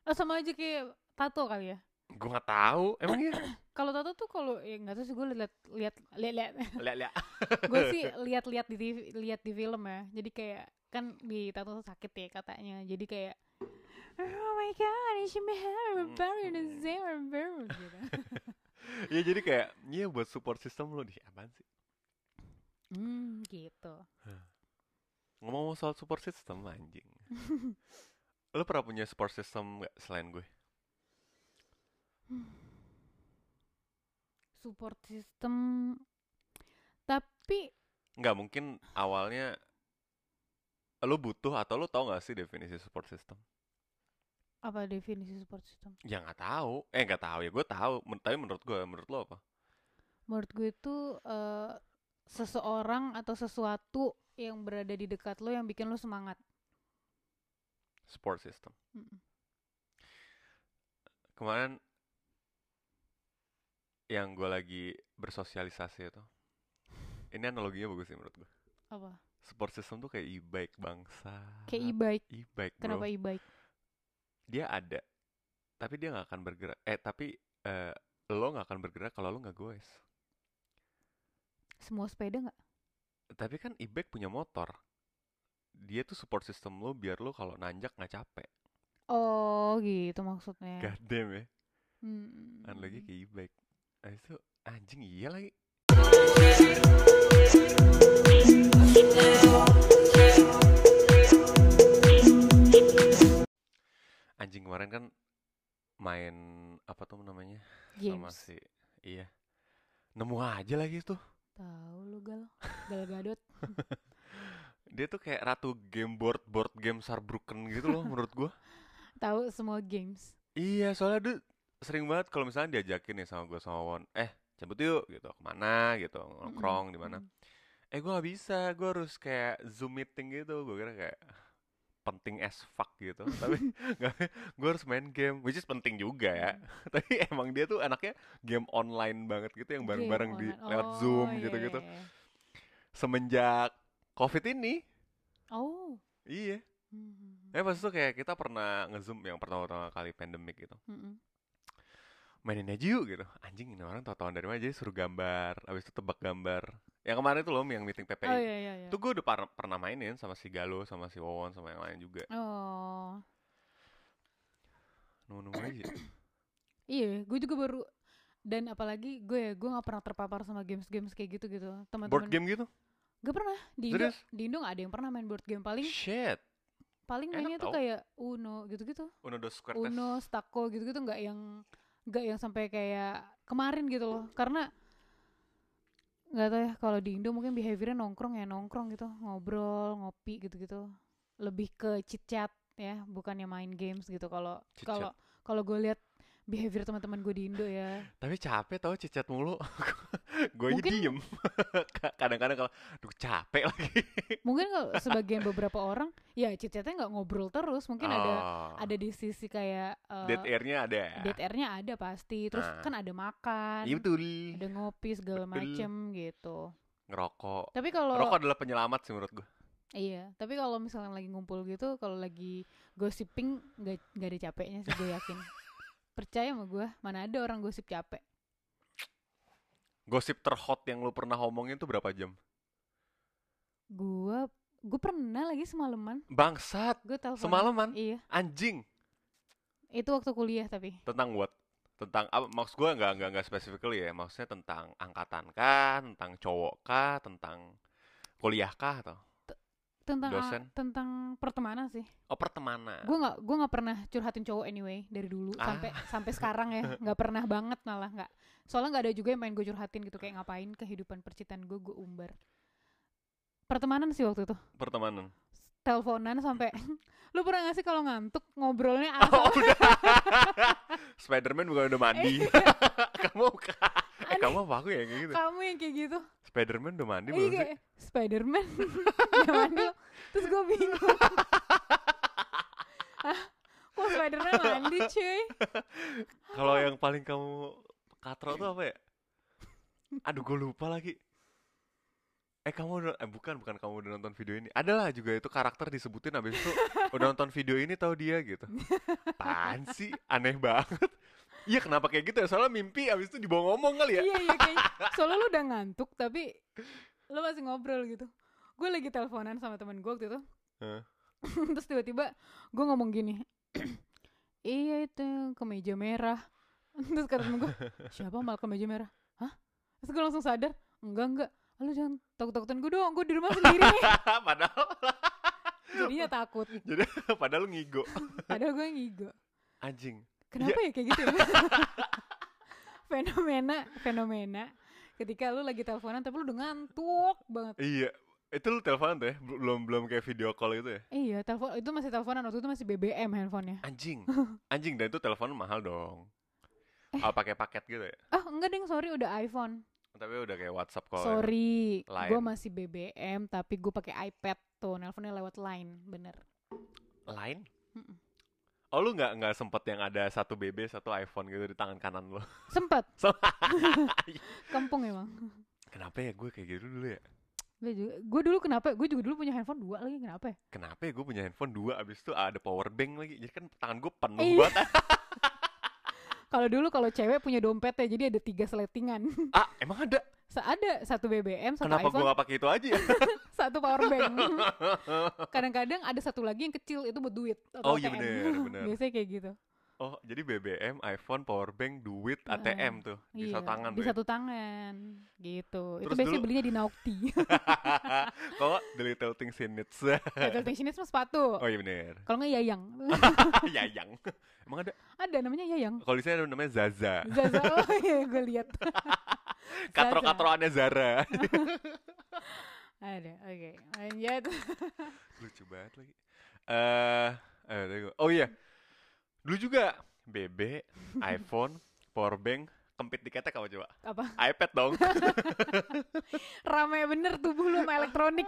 [SPEAKER 2] oh, sama aja kayak tato kali ya
[SPEAKER 1] Gue nggak tahu. Emang iya? [COUGHS]
[SPEAKER 2] kalau tato tuh kalau ya nggak tahu sih gue liat liat liat liat [LAUGHS]
[SPEAKER 1] Lihat lihat. [LAUGHS]
[SPEAKER 2] gue sih lihat-lihat di TV, lihat di film ya jadi kayak kan di tato sakit ya katanya jadi kayak oh my god my hair
[SPEAKER 1] Hmm.
[SPEAKER 2] very the same very gitu
[SPEAKER 1] Iya jadi kayak iya buat support system lo di apaan sih?
[SPEAKER 2] hmm gitu
[SPEAKER 1] Ngomong soal support system anjing. [LAUGHS] lo pernah punya support system nggak selain gue?
[SPEAKER 2] support system tapi
[SPEAKER 1] Nggak mungkin awalnya lo butuh atau lo tau gak sih definisi support system?
[SPEAKER 2] Apa definisi support system
[SPEAKER 1] Ya nggak tahu. Eh nggak tahu ya gue tahu. Men- Tapi menurut gue, menurut lo apa?
[SPEAKER 2] menurut gue itu eh, seseorang atau sesuatu yang berada di dekat lo yang bikin lo semangat
[SPEAKER 1] Support system.
[SPEAKER 2] Mm-mm.
[SPEAKER 1] Kemarin yang gue lagi bersosialisasi itu, ini analoginya bagus sih menurut gue.
[SPEAKER 2] apa
[SPEAKER 1] Support system tuh kayak e-bike bangsa.
[SPEAKER 2] kayak e-bike
[SPEAKER 1] E-bike
[SPEAKER 2] kenapa e-bike
[SPEAKER 1] Dia ada, tapi dia nggak akan bergerak. Eh tapi eh, lo nggak akan bergerak kalau lo nggak goes.
[SPEAKER 2] semua sepeda nggak
[SPEAKER 1] Tapi kan e-bike punya motor. Dia tuh support system lo biar lo kalau nanjak nggak capek.
[SPEAKER 2] Oh gitu maksudnya.
[SPEAKER 1] God damn ya.
[SPEAKER 2] Hmm.
[SPEAKER 1] Kan lagi kayak e-bike. Habis itu anjing iya lagi. Anjing kemarin kan main apa tuh namanya? Sama
[SPEAKER 2] Games.
[SPEAKER 1] si iya. Nemu aja lagi tuh.
[SPEAKER 2] Tahu lu gal. Gal Gadot. [LAUGHS]
[SPEAKER 1] Dia tuh kayak ratu game board board game Saarbrücken gitu loh menurut gua. [LAUGHS]
[SPEAKER 2] Tahu semua games.
[SPEAKER 1] Iya, soalnya dia sering banget kalau misalnya diajakin nih sama gue sama Won, eh cabut yuk gitu, ke mana gitu, nongkrong di mana. Eh gue gak bisa, gue harus kayak zoom meeting gitu, gue kira kayak penting as fuck gitu, [LAUGHS] tapi gue harus main game, which is penting juga ya. [LAUGHS] tapi emang dia tuh anaknya game online banget gitu, yang bareng-bareng di
[SPEAKER 2] online.
[SPEAKER 1] lewat
[SPEAKER 2] Oh,
[SPEAKER 1] zoom
[SPEAKER 2] iya,
[SPEAKER 1] gitu-gitu.
[SPEAKER 2] iya, iya.
[SPEAKER 1] Semenjak covid ini,
[SPEAKER 2] Oh.
[SPEAKER 1] iya.
[SPEAKER 2] Hmm.
[SPEAKER 1] Eh pas itu kayak kita pernah ngezoom yang pertama-tama kali pandemic gitu.
[SPEAKER 2] Mm-mm.
[SPEAKER 1] mainin aja yuk gitu anjing ini orang tau-tauan dari mana aja suruh gambar habis itu tebak gambar yang kemarin itu loh yang meeting PPI
[SPEAKER 2] Oh iya iya iya.
[SPEAKER 1] itu gue udah par- pernah mainin sama si Galo sama si Wawon sama yang lain juga
[SPEAKER 2] Oh.
[SPEAKER 1] nemu-nemu aja [CLEARS THROAT]
[SPEAKER 2] Iya, gue juga baru dan apalagi gue ya, gue nggak pernah terpapar sama games-games kayak gitu gitu.
[SPEAKER 1] board
[SPEAKER 2] Teman-teman
[SPEAKER 1] game gitu
[SPEAKER 2] Gak pernah di Indo,
[SPEAKER 1] Serius?
[SPEAKER 2] di Indo gak ada yang pernah main board game paling
[SPEAKER 1] shit
[SPEAKER 2] paling
[SPEAKER 1] enak
[SPEAKER 2] mainnya tuh
[SPEAKER 1] tau.
[SPEAKER 2] kayak Uno gitu-gitu.
[SPEAKER 1] Uno dos.
[SPEAKER 2] Uno, Stako gitu-gitu nggak yang nggak yang sampai kayak kemarin gitu loh. Karena nggak tahu ya kalau di Indo mungkin behaviornya nongkrong ya nongkrong gitu, ngobrol, ngopi gitu-gitu. Lebih ke chit chat ya, bukannya main games gitu. Kalau kalau kalau gue lihat behavior teman-teman gue di Indo ya,
[SPEAKER 1] tapi capek tau cicat mulu. [LAUGHS] Gue aja diem. [LAUGHS] Ka- kadang-kadang kalau duh capek lagi. [LAUGHS]
[SPEAKER 2] Mungkin kalau sebagian beberapa orang ya chit chatnya nggak ngobrol terus, mungkin ada
[SPEAKER 1] Oh.
[SPEAKER 2] ada di sisi kayak uh,
[SPEAKER 1] dead airnya ada
[SPEAKER 2] dead airnya ada pasti. Terus
[SPEAKER 1] Ah.
[SPEAKER 2] kan ada makan
[SPEAKER 1] iya betul.
[SPEAKER 2] ada ngopi segala
[SPEAKER 1] Betul.
[SPEAKER 2] macem gitu.
[SPEAKER 1] Ngerokok.
[SPEAKER 2] Tapi kalau
[SPEAKER 1] rokok adalah penyelamat sih menurut gue
[SPEAKER 2] iya. Tapi kalau misalnya lagi ngumpul gitu kalau lagi gossiping nggak nggak ada capeknya sih gue yakin percaya sama gue mana ada orang gosip capek.
[SPEAKER 1] Gosip terhot yang lu pernah omongin tuh berapa jam?
[SPEAKER 2] Gue gue pernah lagi semalaman.
[SPEAKER 1] Bangsat!
[SPEAKER 2] Gue telepon.
[SPEAKER 1] Semalaman?
[SPEAKER 2] Iya.
[SPEAKER 1] Anjing!
[SPEAKER 2] Itu waktu kuliah tapi.
[SPEAKER 1] Tentang what? Tentang apa? Maksud gue nggak nggak nggak specifically ya. Maksudnya tentang angkatan kah tentang cowok kah tentang kuliah kah atau
[SPEAKER 2] tentang
[SPEAKER 1] Dosen?
[SPEAKER 2] tentang pertemanan sih.
[SPEAKER 1] Oh pertemanan.
[SPEAKER 2] Gue nggak gue nggak pernah curhatin cowok anyway dari dulu
[SPEAKER 1] Ah.
[SPEAKER 2] sampai sampai sekarang ya. Nggak pernah banget malah nggak. Soalnya nggak ada juga yang main gue curhatin gitu kayak ngapain kehidupan percintaan gue gue umbar. Pertemanan sih waktu itu.
[SPEAKER 1] Pertemanan
[SPEAKER 2] teleponan sampai [LAUGHS] lu pernah gak sih kalau ngantuk ngobrolnya [LAUGHS]
[SPEAKER 1] oh
[SPEAKER 2] asal
[SPEAKER 1] udah. [LAUGHS] Spiderman bukan udah mandi. Kamu eh kamu apa? Aku ya kayak gitu.
[SPEAKER 2] Kamu yang kayak gitu.
[SPEAKER 1] Spiderman udah mandi
[SPEAKER 2] iya
[SPEAKER 1] belum sih?
[SPEAKER 2] Spiderman. Yang mandi terus gue bingung. Kok Spiderman mandi cuy?
[SPEAKER 1] Kalau yang paling kamu katro tuh apa ya? Aduh gue lupa lagi eh kamu udah eh bukan bukan kamu udah nonton video ini. Adalah juga itu karakter disebutin abis itu udah nonton video ini tahu dia gitu. Apaan sih? Aneh banget. Iya kenapa kayak gitu ya? Soalnya mimpi abis itu dibawa ngomong kali ya.
[SPEAKER 2] Iya iya kayaknya soalnya lu udah ngantuk tapi lu masih ngobrol gitu. Gue lagi teleponan sama temen gue waktu itu.
[SPEAKER 1] Hah? [LAUGHS]
[SPEAKER 2] terus tiba-tiba gue ngomong gini iya itu yang kemeja merah. Terus kata temen gue siapa mal kemeja merah? Hah? Terus gue langsung sadar enggak enggak. "Ah, lu jangan takut-takutan gue dong gue di rumah sendiri nih. [LAUGHS]
[SPEAKER 1] Padahal.
[SPEAKER 2] Jadinya [LAUGHS] takut. [LAUGHS]
[SPEAKER 1] Jadi padahal lu ngigo.
[SPEAKER 2] Padahal gue ngigo.
[SPEAKER 1] Anjing.
[SPEAKER 2] Kenapa ya kayak gitu ya? Fenomena fenomena. Ketika lu lagi teleponan tapi lu udah ngantuk banget.
[SPEAKER 1] Iya. Itu lu teleponan tuh ya? Bel- belum belum kayak video call gitu ya?
[SPEAKER 2] Iya, telepon itu masih teleponan. Waktu itu masih BBM handphonenya.
[SPEAKER 1] anjing. Anjing dan itu telepon mahal dong.
[SPEAKER 2] Eh.
[SPEAKER 1] oh pakai paket gitu ya?
[SPEAKER 2] Ah, enggak deng, sorry udah iPhone.
[SPEAKER 1] Tapi udah kayak WhatsApp call
[SPEAKER 2] sorry,
[SPEAKER 1] Line.
[SPEAKER 2] gue masih BBM tapi gue pakai iPad tuh, nelponnya lewat Line, bener.
[SPEAKER 1] lain
[SPEAKER 2] Mm-mm.
[SPEAKER 1] oh lu nggak nggak sempet yang ada satu BB satu iPhone gitu di tangan kanan lu
[SPEAKER 2] Sempet, [LAUGHS] [LAUGHS] kampung emang.
[SPEAKER 1] kenapa ya gue kayak gitu dulu ya
[SPEAKER 2] Gue juga, gue dulu kenapa? Gue juga dulu punya handphone dua lagi kenapa ya?
[SPEAKER 1] kenapa ya gue punya handphone dua abis itu ada power bank lagi jadi kan tangan gue penuh
[SPEAKER 2] Iya.
[SPEAKER 1] banget [LAUGHS]
[SPEAKER 2] Kalau dulu kalau cewek punya dompet ya, jadi ada tiga seletingan. [LAUGHS]
[SPEAKER 1] ah emang ada
[SPEAKER 2] Sa- ada satu BBM, satu
[SPEAKER 1] Kenapa
[SPEAKER 2] iPhone,
[SPEAKER 1] gua gak pakai itu aja ya? [LAUGHS]
[SPEAKER 2] satu power bank. [LAUGHS] Kadang-kadang ada satu lagi yang kecil itu buat duit atau
[SPEAKER 1] Oh, iya
[SPEAKER 2] ATM.
[SPEAKER 1] bener, bener.
[SPEAKER 2] Biasanya kayak gitu.
[SPEAKER 1] Oh, jadi BBM, iPhone, powerbank, duit,
[SPEAKER 2] Heeh.
[SPEAKER 1] ATM tuh di
[SPEAKER 2] iya,
[SPEAKER 1] satu tangan
[SPEAKER 2] di
[SPEAKER 1] ya?
[SPEAKER 2] satu tangan gitu. itu
[SPEAKER 1] Terus
[SPEAKER 2] biasanya
[SPEAKER 1] dulu-
[SPEAKER 2] belinya di Naukti. [LAUGHS]
[SPEAKER 1] Kok the little things in it.
[SPEAKER 2] Little Things ini semua sepatu.
[SPEAKER 1] oh iya bener.
[SPEAKER 2] Kalau nggak Yayang. [LAUGHS]
[SPEAKER 1] Yayang. Emang ada?
[SPEAKER 2] ada namanya Yayang.
[SPEAKER 1] Kalau di sini ada namanya Zaza.
[SPEAKER 2] Zaza, oh [LAUGHS] iya gue lihat.
[SPEAKER 1] Katro-katroannya Zara.
[SPEAKER 2] Ada, oke. Lanjut.
[SPEAKER 1] Lucu banget lagi. Eh, tunggu. oh iya. Dulu juga BB, iPhone, powerbank, kempit di ketek apa coba?
[SPEAKER 2] Apa?
[SPEAKER 1] iPad dong. [LAUGHS]
[SPEAKER 2] Rame bener tubuh lu sama elektronik.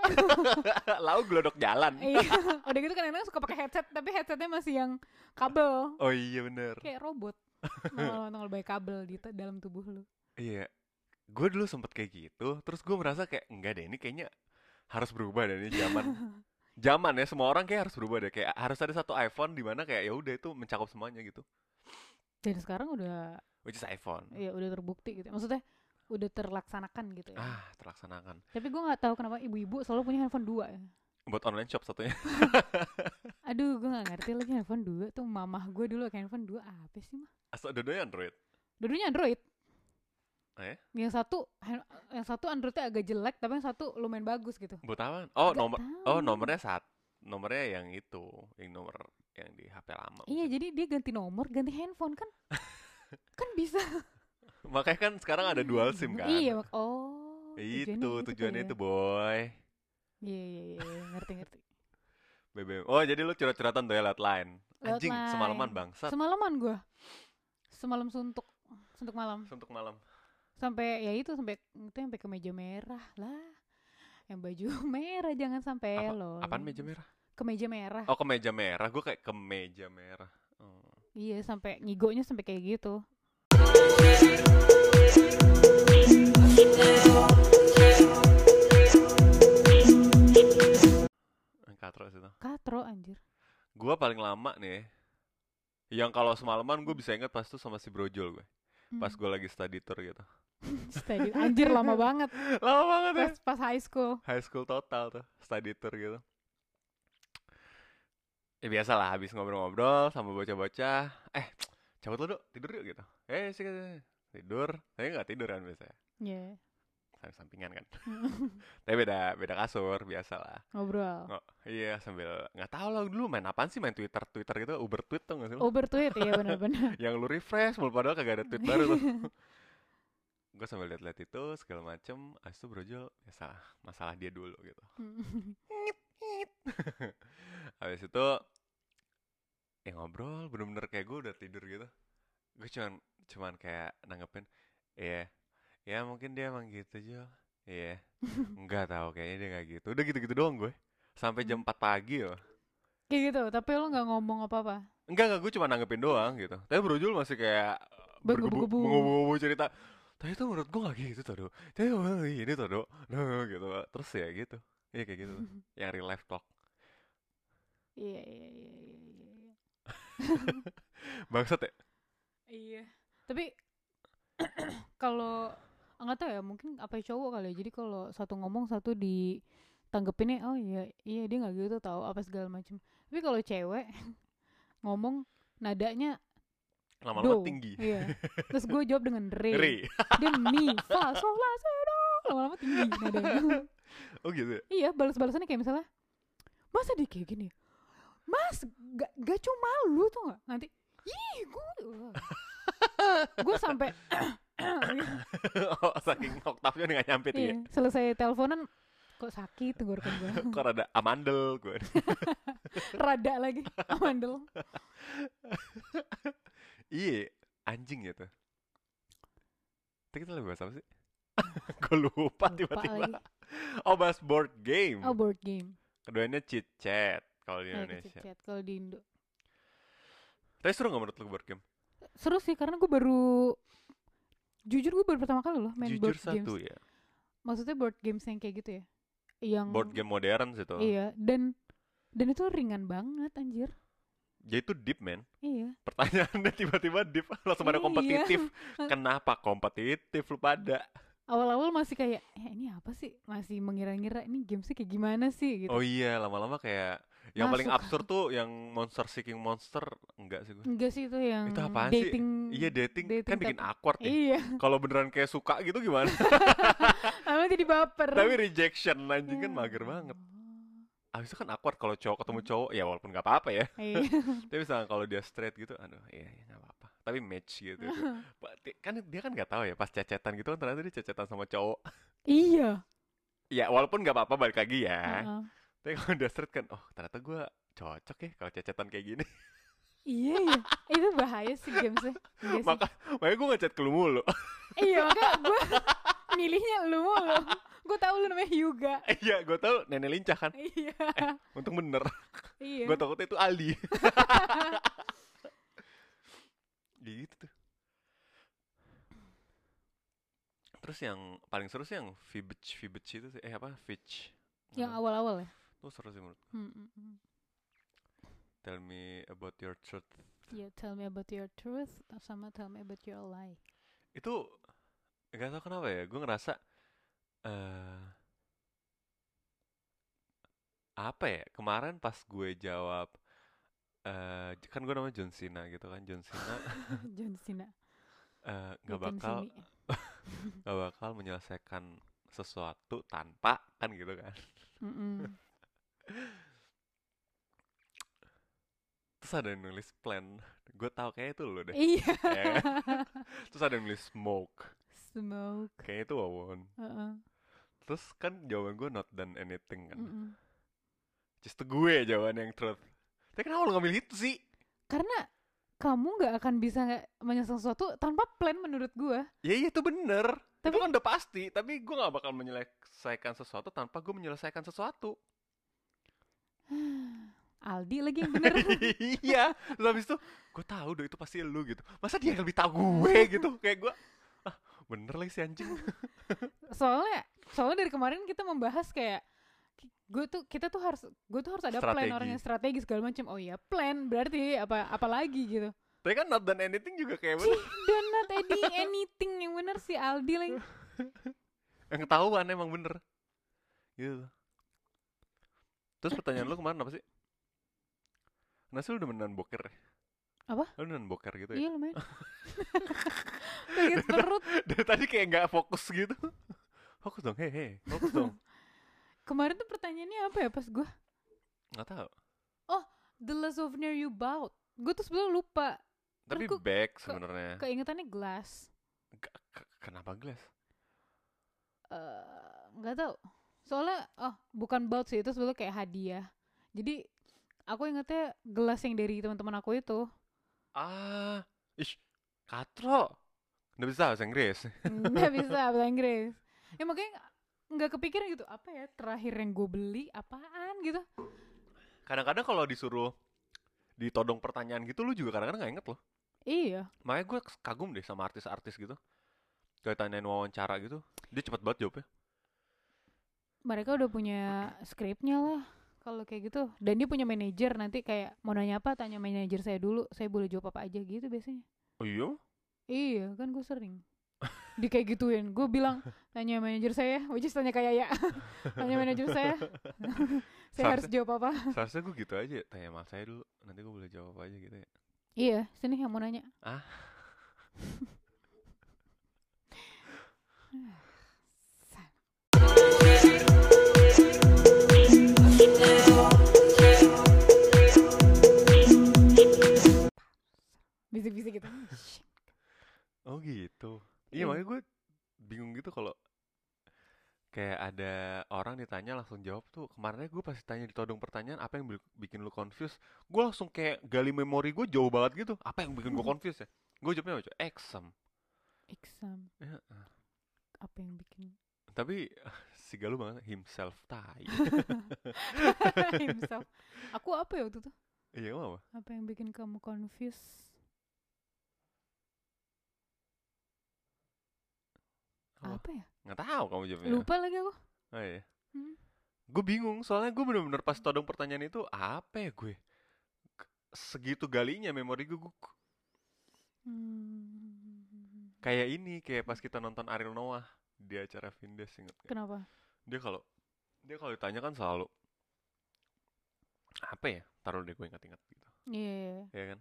[SPEAKER 2] [LAUGHS]
[SPEAKER 1] Lalu gelodok jalan.
[SPEAKER 2] iya. Udah gitu kan kadang suka pakai headset, tapi headsetnya masih yang kabel.
[SPEAKER 1] Oh iya bener.
[SPEAKER 2] Kayak robot. Nongol nongol baik kabel di dalam tubuh lu.
[SPEAKER 1] Iya. Gue dulu sempet kayak gitu, terus gue merasa kayak enggak deh ini kayaknya harus berubah ini zaman. [LAUGHS] zaman ya semua orang kayak harus berubah deh kayak harus ada satu iPhone di mana kayak ya udah itu mencakup semuanya gitu.
[SPEAKER 2] Dan sekarang udah
[SPEAKER 1] Which is iPhone.
[SPEAKER 2] ya udah terbukti gitu. Maksudnya udah terlaksanakan gitu ya.
[SPEAKER 1] Ah, terlaksanakan.
[SPEAKER 2] Tapi gue nggak tahu kenapa ibu-ibu selalu punya handphone dua. ya.
[SPEAKER 1] Buat online shop satunya. [LAUGHS]
[SPEAKER 2] Aduh, gue nggak ngerti lagi handphone dua tuh mamah gue dulu pakai handphone dua apa sih mah?
[SPEAKER 1] Asal dua Android.
[SPEAKER 2] Dulunya Android.
[SPEAKER 1] Ya?
[SPEAKER 2] Yang satu yang satu Androidnya agak jelek, tapi yang satu lumayan bagus gitu.
[SPEAKER 1] Buat apa? Oh,
[SPEAKER 2] Nggak
[SPEAKER 1] nomor
[SPEAKER 2] tahu.
[SPEAKER 1] Oh, nomornya saat nomornya yang itu, yang nomor yang di HP lama.
[SPEAKER 2] Iya, jadi dia ganti nomor, ganti handphone kan? [LAUGHS] kan bisa.
[SPEAKER 1] Makanya kan sekarang ada dual SIM kan.
[SPEAKER 2] Iya, mak- oh.
[SPEAKER 1] Itu
[SPEAKER 2] tujuannya
[SPEAKER 1] tujuannya itu,
[SPEAKER 2] ya.
[SPEAKER 1] boy.
[SPEAKER 2] Iya, iya, iya, iya, ngerti ngerti.
[SPEAKER 1] BBM. Oh, jadi lu curhat-curhatan tuh ya lewat line. Anjing,
[SPEAKER 2] line.
[SPEAKER 1] semalaman bangsat.
[SPEAKER 2] Semalaman gue, semalam suntuk, suntuk malam.
[SPEAKER 1] Untuk malam.
[SPEAKER 2] Sampai ya itu sampai itu sampai ke meja merah lah. Yang baju [LAUGHS] merah jangan sampai
[SPEAKER 1] Apa-
[SPEAKER 2] loh.
[SPEAKER 1] Apaan meja merah?
[SPEAKER 2] Ke meja merah.
[SPEAKER 1] Oh, ke meja merah. Gue kayak ke meja merah. Oh.
[SPEAKER 2] Iya, sampai ngigonya sampai kayak gitu.
[SPEAKER 1] Katro situ.
[SPEAKER 2] Katro anjir.
[SPEAKER 1] Gua paling lama nih. Yang kalau semalaman gue bisa inget pas tuh sama si Brojol gue. Pas
[SPEAKER 2] Hmm.
[SPEAKER 1] gue lagi study tour gitu.
[SPEAKER 2] Study- anjir lama banget.
[SPEAKER 1] Lama banget ya.
[SPEAKER 2] Pas pas high school.
[SPEAKER 1] High school total tuh, study tour gitu. Ya biasa lah, habis ngobrol-ngobrol sama bocah-bocah. Eh, cabut lu dok, tidur yuk gitu. Eh, sih tidur. Saya nggak tidur kan biasanya.
[SPEAKER 2] Iya.
[SPEAKER 1] Sambil sampingan kan. Tapi beda beda kasur biasa lah.
[SPEAKER 2] Ngobrol.
[SPEAKER 1] Nggak, iya sambil nggak tahu lah dulu main apaan sih main Twitter Twitter gitu Uber tweet tuh nggak sih lu?
[SPEAKER 2] Uber tweet iya benar-benar. [LAUGHS]
[SPEAKER 1] Yang lu refresh mulu padahal kagak ada tweet baru tuh. [LAUGHS] gue sambil lihat-lihat itu segala macem, abis itu brojol biasa masalah dia dulu gitu. [LAUGHS] Habis itu ya ngobrol bener-bener kayak gue udah tidur gitu. Gue cuman cuman kayak nanggepin, iya, ya mungkin dia emang gitu Jo. Iya, [LAUGHS] enggak tahu kayaknya dia nggak gitu. Udah gitu-gitu doang gue. Sampai jam 4 pagi loh.
[SPEAKER 2] Kayak gitu, tapi lo nggak ngomong apa-apa.
[SPEAKER 1] Enggak, enggak, gue cuma nanggepin doang gitu. Tapi Brojul masih kayak
[SPEAKER 2] Bergebu-gebu.
[SPEAKER 1] bergebu cerita. Tapi itu menurut gue gak gitu tuh, Do. Tapi ini tuh, Do. Nah, gitu. Terus ya gitu. Iya kayak gitu. tuh. [LAUGHS] Yang real life talk.
[SPEAKER 2] Iya, iya, iya, iya, iya. iya. [LAUGHS]
[SPEAKER 1] Bangsat ya?
[SPEAKER 2] Iya. Tapi [CLEARS THROAT] kalau nggak tahu ya, mungkin apa cowok kali ya. Jadi kalau satu ngomong satu ditanggepinnya, oh iya, iya dia nggak gitu tahu apa segala macam. Tapi kalau cewek [LAUGHS] ngomong nadanya
[SPEAKER 1] Lama-lama tinggi.
[SPEAKER 2] Iya. Terus gue jawab dengan re.
[SPEAKER 1] Ri.
[SPEAKER 2] Dia mi, fa, sol, la, si, do. Lama-lama tinggi nadanya. [LAUGHS]
[SPEAKER 1] Oh gitu ya?
[SPEAKER 2] iya, balas-balasannya kayak misalnya, masa dia kayak gini? Mas, gak, gak cuma lu tuh gak? Nanti, ih, gue, [LAUGHS] gue sampai
[SPEAKER 1] oh, saking oktavnya nih gak nyampe tuh ya.
[SPEAKER 2] Iya, selesai teleponan kok sakit tenggorokan gue. [LAUGHS]
[SPEAKER 1] Kok ada amandel gue.
[SPEAKER 2] Rada lagi amandel.
[SPEAKER 1] Iya, anjing gitu. Tadi kita lagi bahas apa sih? [LAUGHS] gue lupa tiba-tiba. Oh, bahas board game.
[SPEAKER 2] Oh, board game.
[SPEAKER 1] Keduanya chit chat kalau di
[SPEAKER 2] Eh,
[SPEAKER 1] Indonesia.
[SPEAKER 2] chat kalau di Indo.
[SPEAKER 1] Tapi seru gak menurut lu board game?
[SPEAKER 2] Seru sih karena gue baru jujur gue baru pertama kali loh main
[SPEAKER 1] Jujur
[SPEAKER 2] board
[SPEAKER 1] satu
[SPEAKER 2] games.
[SPEAKER 1] ya.
[SPEAKER 2] Maksudnya board games yang kayak gitu ya. Yang
[SPEAKER 1] Board game modern sih tuh.
[SPEAKER 2] Iya, dan dan itu ringan banget anjir.
[SPEAKER 1] Jadi itu deep man.
[SPEAKER 2] Iya.
[SPEAKER 1] Pertanyaannya [LAUGHS] tiba-tiba deep langsung pada
[SPEAKER 2] Iya.
[SPEAKER 1] kompetitif. [LAUGHS] Kenapa kompetitif lu pada?
[SPEAKER 2] awal-awal masih kayak eh ini apa sih masih mengira-ngira ini gamesnya kayak gimana sih gitu
[SPEAKER 1] Oh iya, lama-lama kayak yang paling
[SPEAKER 2] Masuk.
[SPEAKER 1] absurd tuh yang monster seeking monster enggak sih gue.
[SPEAKER 2] enggak sih itu yang
[SPEAKER 1] Itu apaan sih?
[SPEAKER 2] dating
[SPEAKER 1] Iya dating, kan
[SPEAKER 2] dating
[SPEAKER 1] bikin
[SPEAKER 2] tapi-
[SPEAKER 1] awkward ya.
[SPEAKER 2] iya
[SPEAKER 1] Kalau beneran kayak suka gitu gimana? [LAUGHS]
[SPEAKER 2] lama jadi baper
[SPEAKER 1] Tapi rejection anjing kan
[SPEAKER 2] Ya
[SPEAKER 1] mager banget. Abis itu kan awkward kalau cowok ketemu cowok ya walaupun nggak apa-apa ya.
[SPEAKER 2] iya [LAUGHS]
[SPEAKER 1] Tapi misalnya kalau dia straight gitu, aduh iya iya nggak apa-apa. Tapi match gitu. [LAUGHS] Ti- kan dia kan nggak tahu ya pas cecetan gitu kan ternyata dia cecetan sama cowok.
[SPEAKER 2] iya
[SPEAKER 1] Ya walaupun nggak apa-apa balik lagi ya.
[SPEAKER 2] Heeh.
[SPEAKER 1] Tapi kalau dia straight kan, oh ternyata gue cocok ya kalau cecetan kayak gini.
[SPEAKER 2] iya ya itu bahaya sih gamesnya.
[SPEAKER 1] Maka makanya gue ngechat ke lu mulu.
[SPEAKER 2] iya maka gue milihnya lu mulu gue tahu lu namanya Hyuga [LAUGHS]
[SPEAKER 1] Iya, gue tau nenek lincah kan.
[SPEAKER 2] iya
[SPEAKER 1] Untung bener.
[SPEAKER 2] iya
[SPEAKER 1] Gue takutnya itu Aldi. [LAUGHS] gitu tuh. Terus yang paling seru sih yang Fibich Fibich itu sih. Eh apa? Fitch.
[SPEAKER 2] yang awal-awal ya
[SPEAKER 1] Itu seru sih menurut.
[SPEAKER 2] Hmm, hmm, hmm.
[SPEAKER 1] Tell me about your truth.
[SPEAKER 2] Ya, tell me about your truth sama tell me about your lie.
[SPEAKER 1] Itu gak tau kenapa ya. Gue ngerasa eh apa ya? Kemarin pas gue jawab eh kan gue namanya John Cena gitu kan. John Cena [LAUGHS]
[SPEAKER 2] John Cena.
[SPEAKER 1] eh, nggak
[SPEAKER 2] see
[SPEAKER 1] bakal [LAUGHS] nggak bakal menyelesaikan sesuatu tanpa kan gitu kan
[SPEAKER 2] Mm-mm.
[SPEAKER 1] terus ada yang nulis plan gue tahu kayak itu lo deh
[SPEAKER 2] Iya. [LAUGHS]
[SPEAKER 1] Ya. terus ada yang nulis smoke
[SPEAKER 2] Smoke.
[SPEAKER 1] kayaknya itu wawon
[SPEAKER 2] Heeh.
[SPEAKER 1] Terus kan jawaban gue not done anything kan.
[SPEAKER 2] Mm-mm.
[SPEAKER 1] just gue jawaban yang truth. Tapi kenapa lo ngambil itu sih?
[SPEAKER 2] Karena kamu nggak akan bisa nggak menyelesaikan sesuatu tanpa plan menurut gua.
[SPEAKER 1] ya iya itu bener.
[SPEAKER 2] Tapi-
[SPEAKER 1] itu kan udah pasti. Tapi gue nggak bakal menyelesaikan sesuatu tanpa gue menyelesaikan sesuatu. [SIGHS]
[SPEAKER 2] Aldi lagi yang bener. [LAUGHS]
[SPEAKER 1] iya. Terus habis itu gue tahu dong itu pasti lu gitu. Masa dia yang lebih tahu gue [LAUGHS] gitu. Kayak gue bener lagi si anjing. [LAUGHS]
[SPEAKER 2] Soalnya soalnya dari kemarin kita membahas kayak gue tuh kita tuh harus gue tuh harus ada plan
[SPEAKER 1] Strategi.
[SPEAKER 2] orang yang strategi segala macam oh iya plan berarti apa apa lagi gitu.
[SPEAKER 1] Tapi kan not done anything juga kayak bener.
[SPEAKER 2] Dan not any anything yang bener si Aldi lagi
[SPEAKER 1] yang ketahuan emang bener. Gitu. Terus pertanyaan lu kemarin apa sih? Nasi lu udah beneran boker ya?
[SPEAKER 2] Apa?
[SPEAKER 1] Lu beneran boker gitu ya?
[SPEAKER 2] iya lumayan [LAUGHS] [LAUGHS] sakit perut.
[SPEAKER 1] Dari tadi kayak nggak fokus gitu. [LAUGHS] Fokus dong, hehe, fokus dong. [LAUGHS]
[SPEAKER 2] Kemarin tuh pertanyaannya apa ya pas gue
[SPEAKER 1] Nggak tahu.
[SPEAKER 2] The last souvenir you bought. Gue tuh sebenarnya lupa.
[SPEAKER 1] Tapi
[SPEAKER 2] Kan gua
[SPEAKER 1] back sebenarnya
[SPEAKER 2] keingetannya glass.
[SPEAKER 1] Ke- Kenapa gelas?
[SPEAKER 2] eh nggak tahu. Soalnya oh bukan bought sih itu sebetulnya kayak hadiah. Jadi aku ingetnya gelas yang dari teman-teman aku itu.
[SPEAKER 1] Ah, ish, katro? Nggak bisa bahasa Inggris. [LAUGHS]
[SPEAKER 2] Nggak bisa [LAUGHS] bahasa Inggris. Ya makanya nggak kepikiran gitu apa ya terakhir yang gue beli apaan? gitu.
[SPEAKER 1] Kadang-kadang kalau disuruh ditodong pertanyaan gitu lu juga kadang-kadang nggak inget loh.
[SPEAKER 2] Iya.
[SPEAKER 1] Makanya gue kagum deh sama artis-artis gitu. Kayak tanyain wawancara gitu Dia cepet banget jawabnya.
[SPEAKER 2] Mereka udah punya skripnya lah kalau kayak gitu. Dan dia punya manajer nanti kayak mau nanya apa tanya manajer saya dulu saya boleh jawab apa aja? gitu biasanya
[SPEAKER 1] Oh iya?
[SPEAKER 2] iya kan gue sering. Di kayak gituin. Gue bilang tanya manajer saya. Which is tanya kayak ya [LAUGHS] tanya manajer saya. [LAUGHS] Saya harus jawab apa? [LAUGHS]
[SPEAKER 1] Seharusnya gue gitu aja. Tanya sama saya dulu. Nanti gue boleh jawab apa aja gitu ya.
[SPEAKER 2] Iya sini yang mau nanya.
[SPEAKER 1] Ah. [SIGHS]
[SPEAKER 2] bisik-bisik gitu
[SPEAKER 1] Oh gitu. Iya
[SPEAKER 2] Iya.
[SPEAKER 1] makanya gue bingung gitu kalau Kayak ada orang ditanya langsung jawab tuh. Kemarinnya gue pasti tanya ditodong pertanyaan Apa yang bikin lu confused? Gue langsung kayak gali memori gue jauh banget gitu. Apa yang bikin gue [LAUGHS] confused ya? Gue jawabnya apa? Exam.
[SPEAKER 2] Exam.
[SPEAKER 1] Ya,
[SPEAKER 2] apa yang bikin?
[SPEAKER 1] Tapi [LAUGHS] si Galuh banget himself tai. [LAUGHS]
[SPEAKER 2] Himself. Aku apa ya waktu itu?
[SPEAKER 1] Iya apa?
[SPEAKER 2] apa yang bikin kamu confused
[SPEAKER 1] Apa?
[SPEAKER 2] apa ya
[SPEAKER 1] Nggak tahu kamu jawabnya
[SPEAKER 2] lupa lagi aku
[SPEAKER 1] Oh iya
[SPEAKER 2] Hmm.
[SPEAKER 1] Gue bingung soalnya gue bener-bener pas todong pertanyaan itu Apa ya gue Segitu galinya memori gue, gue
[SPEAKER 2] Hmm.
[SPEAKER 1] Kayak ini Kayak pas kita nonton Ariel Noah di acara Vindes inget nggak?
[SPEAKER 2] Kenapa?
[SPEAKER 1] Dia kalau dia kalau ditanya kan selalu apa ya? Taruh deh gue ingat-ingat gitu.
[SPEAKER 2] Iya.
[SPEAKER 1] Ya kan?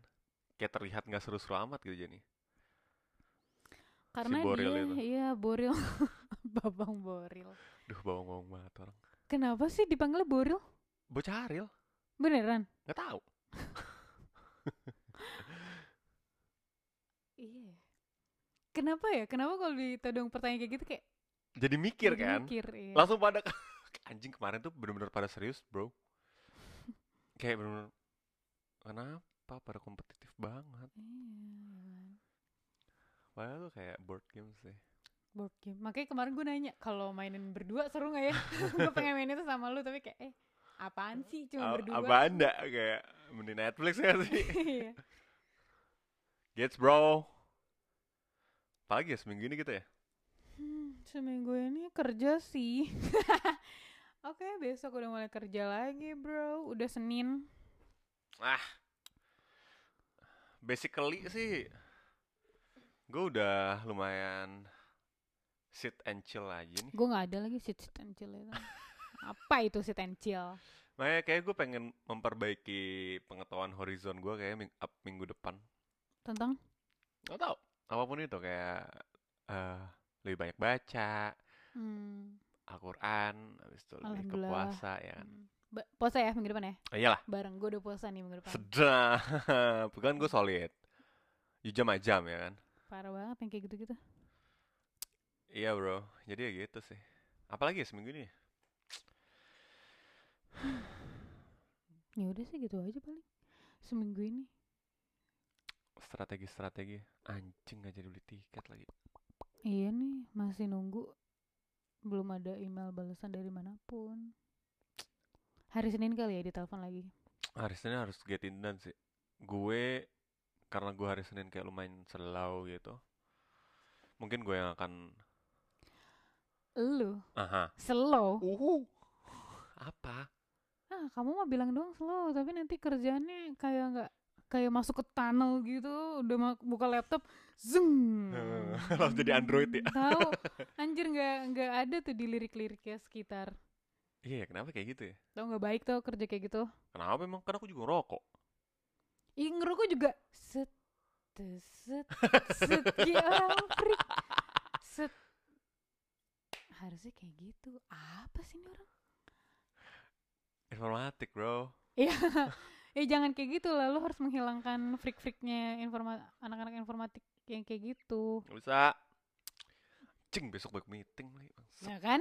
[SPEAKER 1] Kayak terlihat nggak seru-seru amat gitu jadi.
[SPEAKER 2] Karena
[SPEAKER 1] Boril
[SPEAKER 2] dia
[SPEAKER 1] itu.
[SPEAKER 2] iya Boril. [LAUGHS] Babang Boril.
[SPEAKER 1] Duh bawang-bawang banget orang.
[SPEAKER 2] Kenapa sih dipanggilnya Boril?
[SPEAKER 1] Bocah Ariel,
[SPEAKER 2] Beneran?
[SPEAKER 1] nggak tahu. [LAUGHS]
[SPEAKER 2] Iya. Kenapa ya? Kenapa kalau ditodong pertanyaan kayak gitu kayak
[SPEAKER 1] Jadi mikir
[SPEAKER 2] jadi
[SPEAKER 1] kan?
[SPEAKER 2] Mikir, iya.
[SPEAKER 1] Langsung pada [LAUGHS] anjing kemarin tuh bener-bener pada serius, bro. Kayak bener-bener kenapa pada kompetitif banget.
[SPEAKER 2] Iya,
[SPEAKER 1] Padahal tuh kayak board game sih.
[SPEAKER 2] board game. Makanya kemarin gue nanya kalau mainin berdua seru nggak ya? [LAUGHS] gue pengen main itu sama lu tapi kayak eh apaan sih cuma
[SPEAKER 1] A-
[SPEAKER 2] berdua?
[SPEAKER 1] Apa anda kayak mending Netflix gak sih? [LAUGHS]
[SPEAKER 2] Iya.
[SPEAKER 1] Gets bro. Apalagi ya seminggu ini kita ya?
[SPEAKER 2] Hmm, seminggu ini kerja sih. [LAUGHS] Oke, besok udah mulai kerja lagi, bro. Udah Senin.
[SPEAKER 1] Ah. Basically sih gue udah lumayan sit and chill aja nih.
[SPEAKER 2] Gue nggak ada lagi sit sit and chill itu. [LAUGHS] Apa itu sit and chill?
[SPEAKER 1] Makanya kayak gue pengen memperbaiki pengetahuan horizon gue kayak ming- up minggu depan.
[SPEAKER 2] Tentang?
[SPEAKER 1] Gak tau, apa pun itu kayak eh lebih banyak baca,
[SPEAKER 2] Hmm,
[SPEAKER 1] Al-Quran, habis itu lebih ke puasa ya kan.
[SPEAKER 2] hmm. Ba- puasa ya minggu depan ya?
[SPEAKER 1] Oh, iyalah,
[SPEAKER 2] Bareng gue udah puasa nih minggu depan.
[SPEAKER 1] sedap. [LAUGHS] Bukan gue solid. Jam jam ya kan.
[SPEAKER 2] Parah banget yang kayak gitu-gitu.
[SPEAKER 1] Iya bro, jadi ya gitu sih. Apalagi ya seminggu ini? ya? [SIGHS]
[SPEAKER 2] Ya udah sih gitu aja paling. Seminggu ini.
[SPEAKER 1] Strategi-strategi. Anjing gak jadi beli tiket lagi.
[SPEAKER 2] Iya nih, masih nunggu. Belum ada email balasan dari mana pun. Hari Senin kali ya ditelepon lagi.
[SPEAKER 1] Hari Senin harus get in done sih. Gue, karena gue hari Senin kayak lumayan selau gitu. Mungkin gue yang akan...
[SPEAKER 2] Lu
[SPEAKER 1] Aha.
[SPEAKER 2] slow.
[SPEAKER 1] Uhu. Apa?
[SPEAKER 2] Ah, kamu mah bilang doang slow, tapi nanti kerjaannya kayak nggak kayak masuk ke tunnel gitu, udah buka laptop, zeng. [LAUGHS]
[SPEAKER 1] Langsung jadi Android ya?
[SPEAKER 2] Tahu, [LAUGHS] anjir nggak nggak ada tuh di lirik-liriknya sekitar.
[SPEAKER 1] Iya, kenapa kayak gitu ya?
[SPEAKER 2] Tahu nggak baik tuh kerja kayak gitu.
[SPEAKER 1] Kenapa emang? Kan aku juga ngerokok.
[SPEAKER 2] Ih, ngerokok juga set set set [LAUGHS] kayak orang freak. Set harusnya kayak gitu. Apa sih ini orang?
[SPEAKER 1] Informatik, bro.
[SPEAKER 2] Iya. [LAUGHS] Eh jangan kayak gitu lah, lu harus menghilangkan freak-freaknya informa anak-anak informatik yang kayak gitu.
[SPEAKER 1] Gak bisa. Cing, besok banyak meeting nih.
[SPEAKER 2] Ya kan?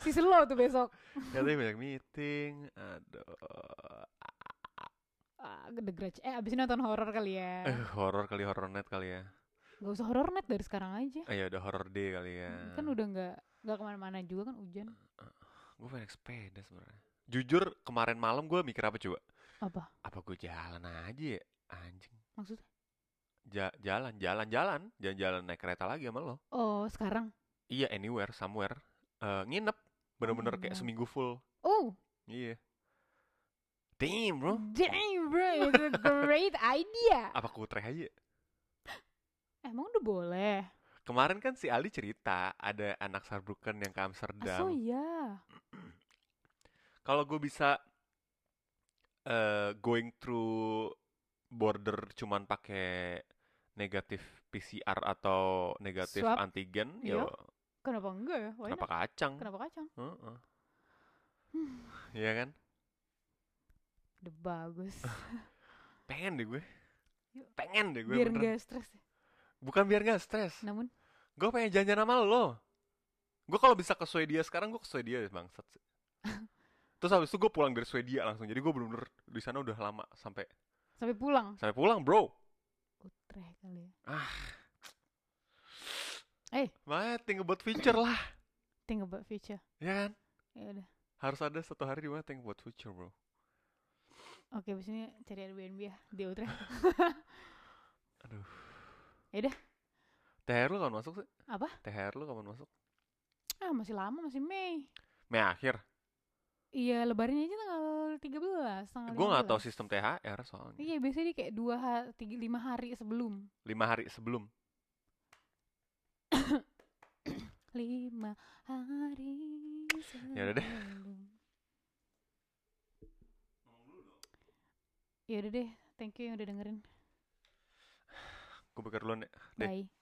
[SPEAKER 2] Si slow tuh besok.
[SPEAKER 1] Katanya banyak meeting. Aduh.
[SPEAKER 2] Ah, gede grudge. Eh abis ini nonton horor kali ya.
[SPEAKER 1] Eh, horor kali, horror net kali ya.
[SPEAKER 2] Gak usah horor net dari sekarang aja.
[SPEAKER 1] Ah ya udah horror day kali ya.
[SPEAKER 2] Kan udah nggak nggak ke mana-mana juga kan hujan.
[SPEAKER 1] Gue pengen sepeda sebenarnya. Jujur kemarin malam gue mikir apa coba?
[SPEAKER 2] Apa?
[SPEAKER 1] Apa gue jalan aja ya? Anjing.
[SPEAKER 2] Maksudnya?
[SPEAKER 1] Ja- jalan, jalan, jalan, jalan-jalan naik kereta lagi sama lo.
[SPEAKER 2] Oh sekarang?
[SPEAKER 1] Iya, anywhere, somewhere. Eh, nginep, bener-bener kayak
[SPEAKER 2] my God.
[SPEAKER 1] seminggu full.
[SPEAKER 2] Oh,
[SPEAKER 1] Iya. Damn bro.
[SPEAKER 2] damn bro, it's a great idea. [LAUGHS]
[SPEAKER 1] Apa kutreh aja?
[SPEAKER 2] Emang udah boleh?
[SPEAKER 1] Kemarin kan si Ali cerita ada anak Saarbrücken yang ke
[SPEAKER 2] Ah,
[SPEAKER 1] Amsterdam.
[SPEAKER 2] ya. [CLEARS THROAT]
[SPEAKER 1] Kalau gue bisa eh going through border cuman pakai negatif PCR atau negatif
[SPEAKER 2] Swab?
[SPEAKER 1] antigen,
[SPEAKER 2] Iya.
[SPEAKER 1] ya
[SPEAKER 2] Kenapa enggak ya? Why
[SPEAKER 1] kenapa
[SPEAKER 2] not?
[SPEAKER 1] kacang?
[SPEAKER 2] Kenapa kacang?
[SPEAKER 1] Heeh.
[SPEAKER 2] Hmm,
[SPEAKER 1] Iya kan?
[SPEAKER 2] Udah bagus. [LAUGHS]
[SPEAKER 1] Pengen deh gue.
[SPEAKER 2] Yuk.
[SPEAKER 1] Pengen deh gue
[SPEAKER 2] Biar
[SPEAKER 1] beneran.
[SPEAKER 2] nggak stres. ya.
[SPEAKER 1] Bukan biar gak stres.
[SPEAKER 2] Namun
[SPEAKER 1] Gue pengen janjian sama lo. Gue kalau bisa ke Swedia sekarang gue ke Swedia bangsat sih. [LAUGHS] Terus habis itu gue pulang dari Swedia langsung. Jadi gue bener-bener di sana udah lama sampai
[SPEAKER 2] sampai pulang.
[SPEAKER 1] sampai pulang, bro.
[SPEAKER 2] Utrecht kali ya.
[SPEAKER 1] Ah.
[SPEAKER 2] Eh.
[SPEAKER 1] Makanya think about future lah.
[SPEAKER 2] Think about future.
[SPEAKER 1] Ya kan?
[SPEAKER 2] Ya udah.
[SPEAKER 1] Harus ada satu hari di mana think about future, bro.
[SPEAKER 2] Oke, abis ini cari Airbnb ya di Utrecht. [LAUGHS]
[SPEAKER 1] Aduh.
[SPEAKER 2] Ya udah.
[SPEAKER 1] THR lu kapan masuk sih?
[SPEAKER 2] Apa?
[SPEAKER 1] THR lu kapan masuk?
[SPEAKER 2] Ah, masih lama, masih Mei.
[SPEAKER 1] Mei akhir.
[SPEAKER 2] Iya, lebaran aja tanggal 13, tanggal
[SPEAKER 1] Gue nggak tahu
[SPEAKER 2] 15.
[SPEAKER 1] sistem THR soalnya.
[SPEAKER 2] Iya, biasanya dia kayak dua hari, tiga, lima hari sebelum.
[SPEAKER 1] Lima hari sebelum. [COUGHS]
[SPEAKER 2] Lima hari
[SPEAKER 1] Ya udah deh.
[SPEAKER 2] Sebelum. Ya udah deh, thank you yang udah dengerin.
[SPEAKER 1] Gue buka duluan. Deh.
[SPEAKER 2] Bye.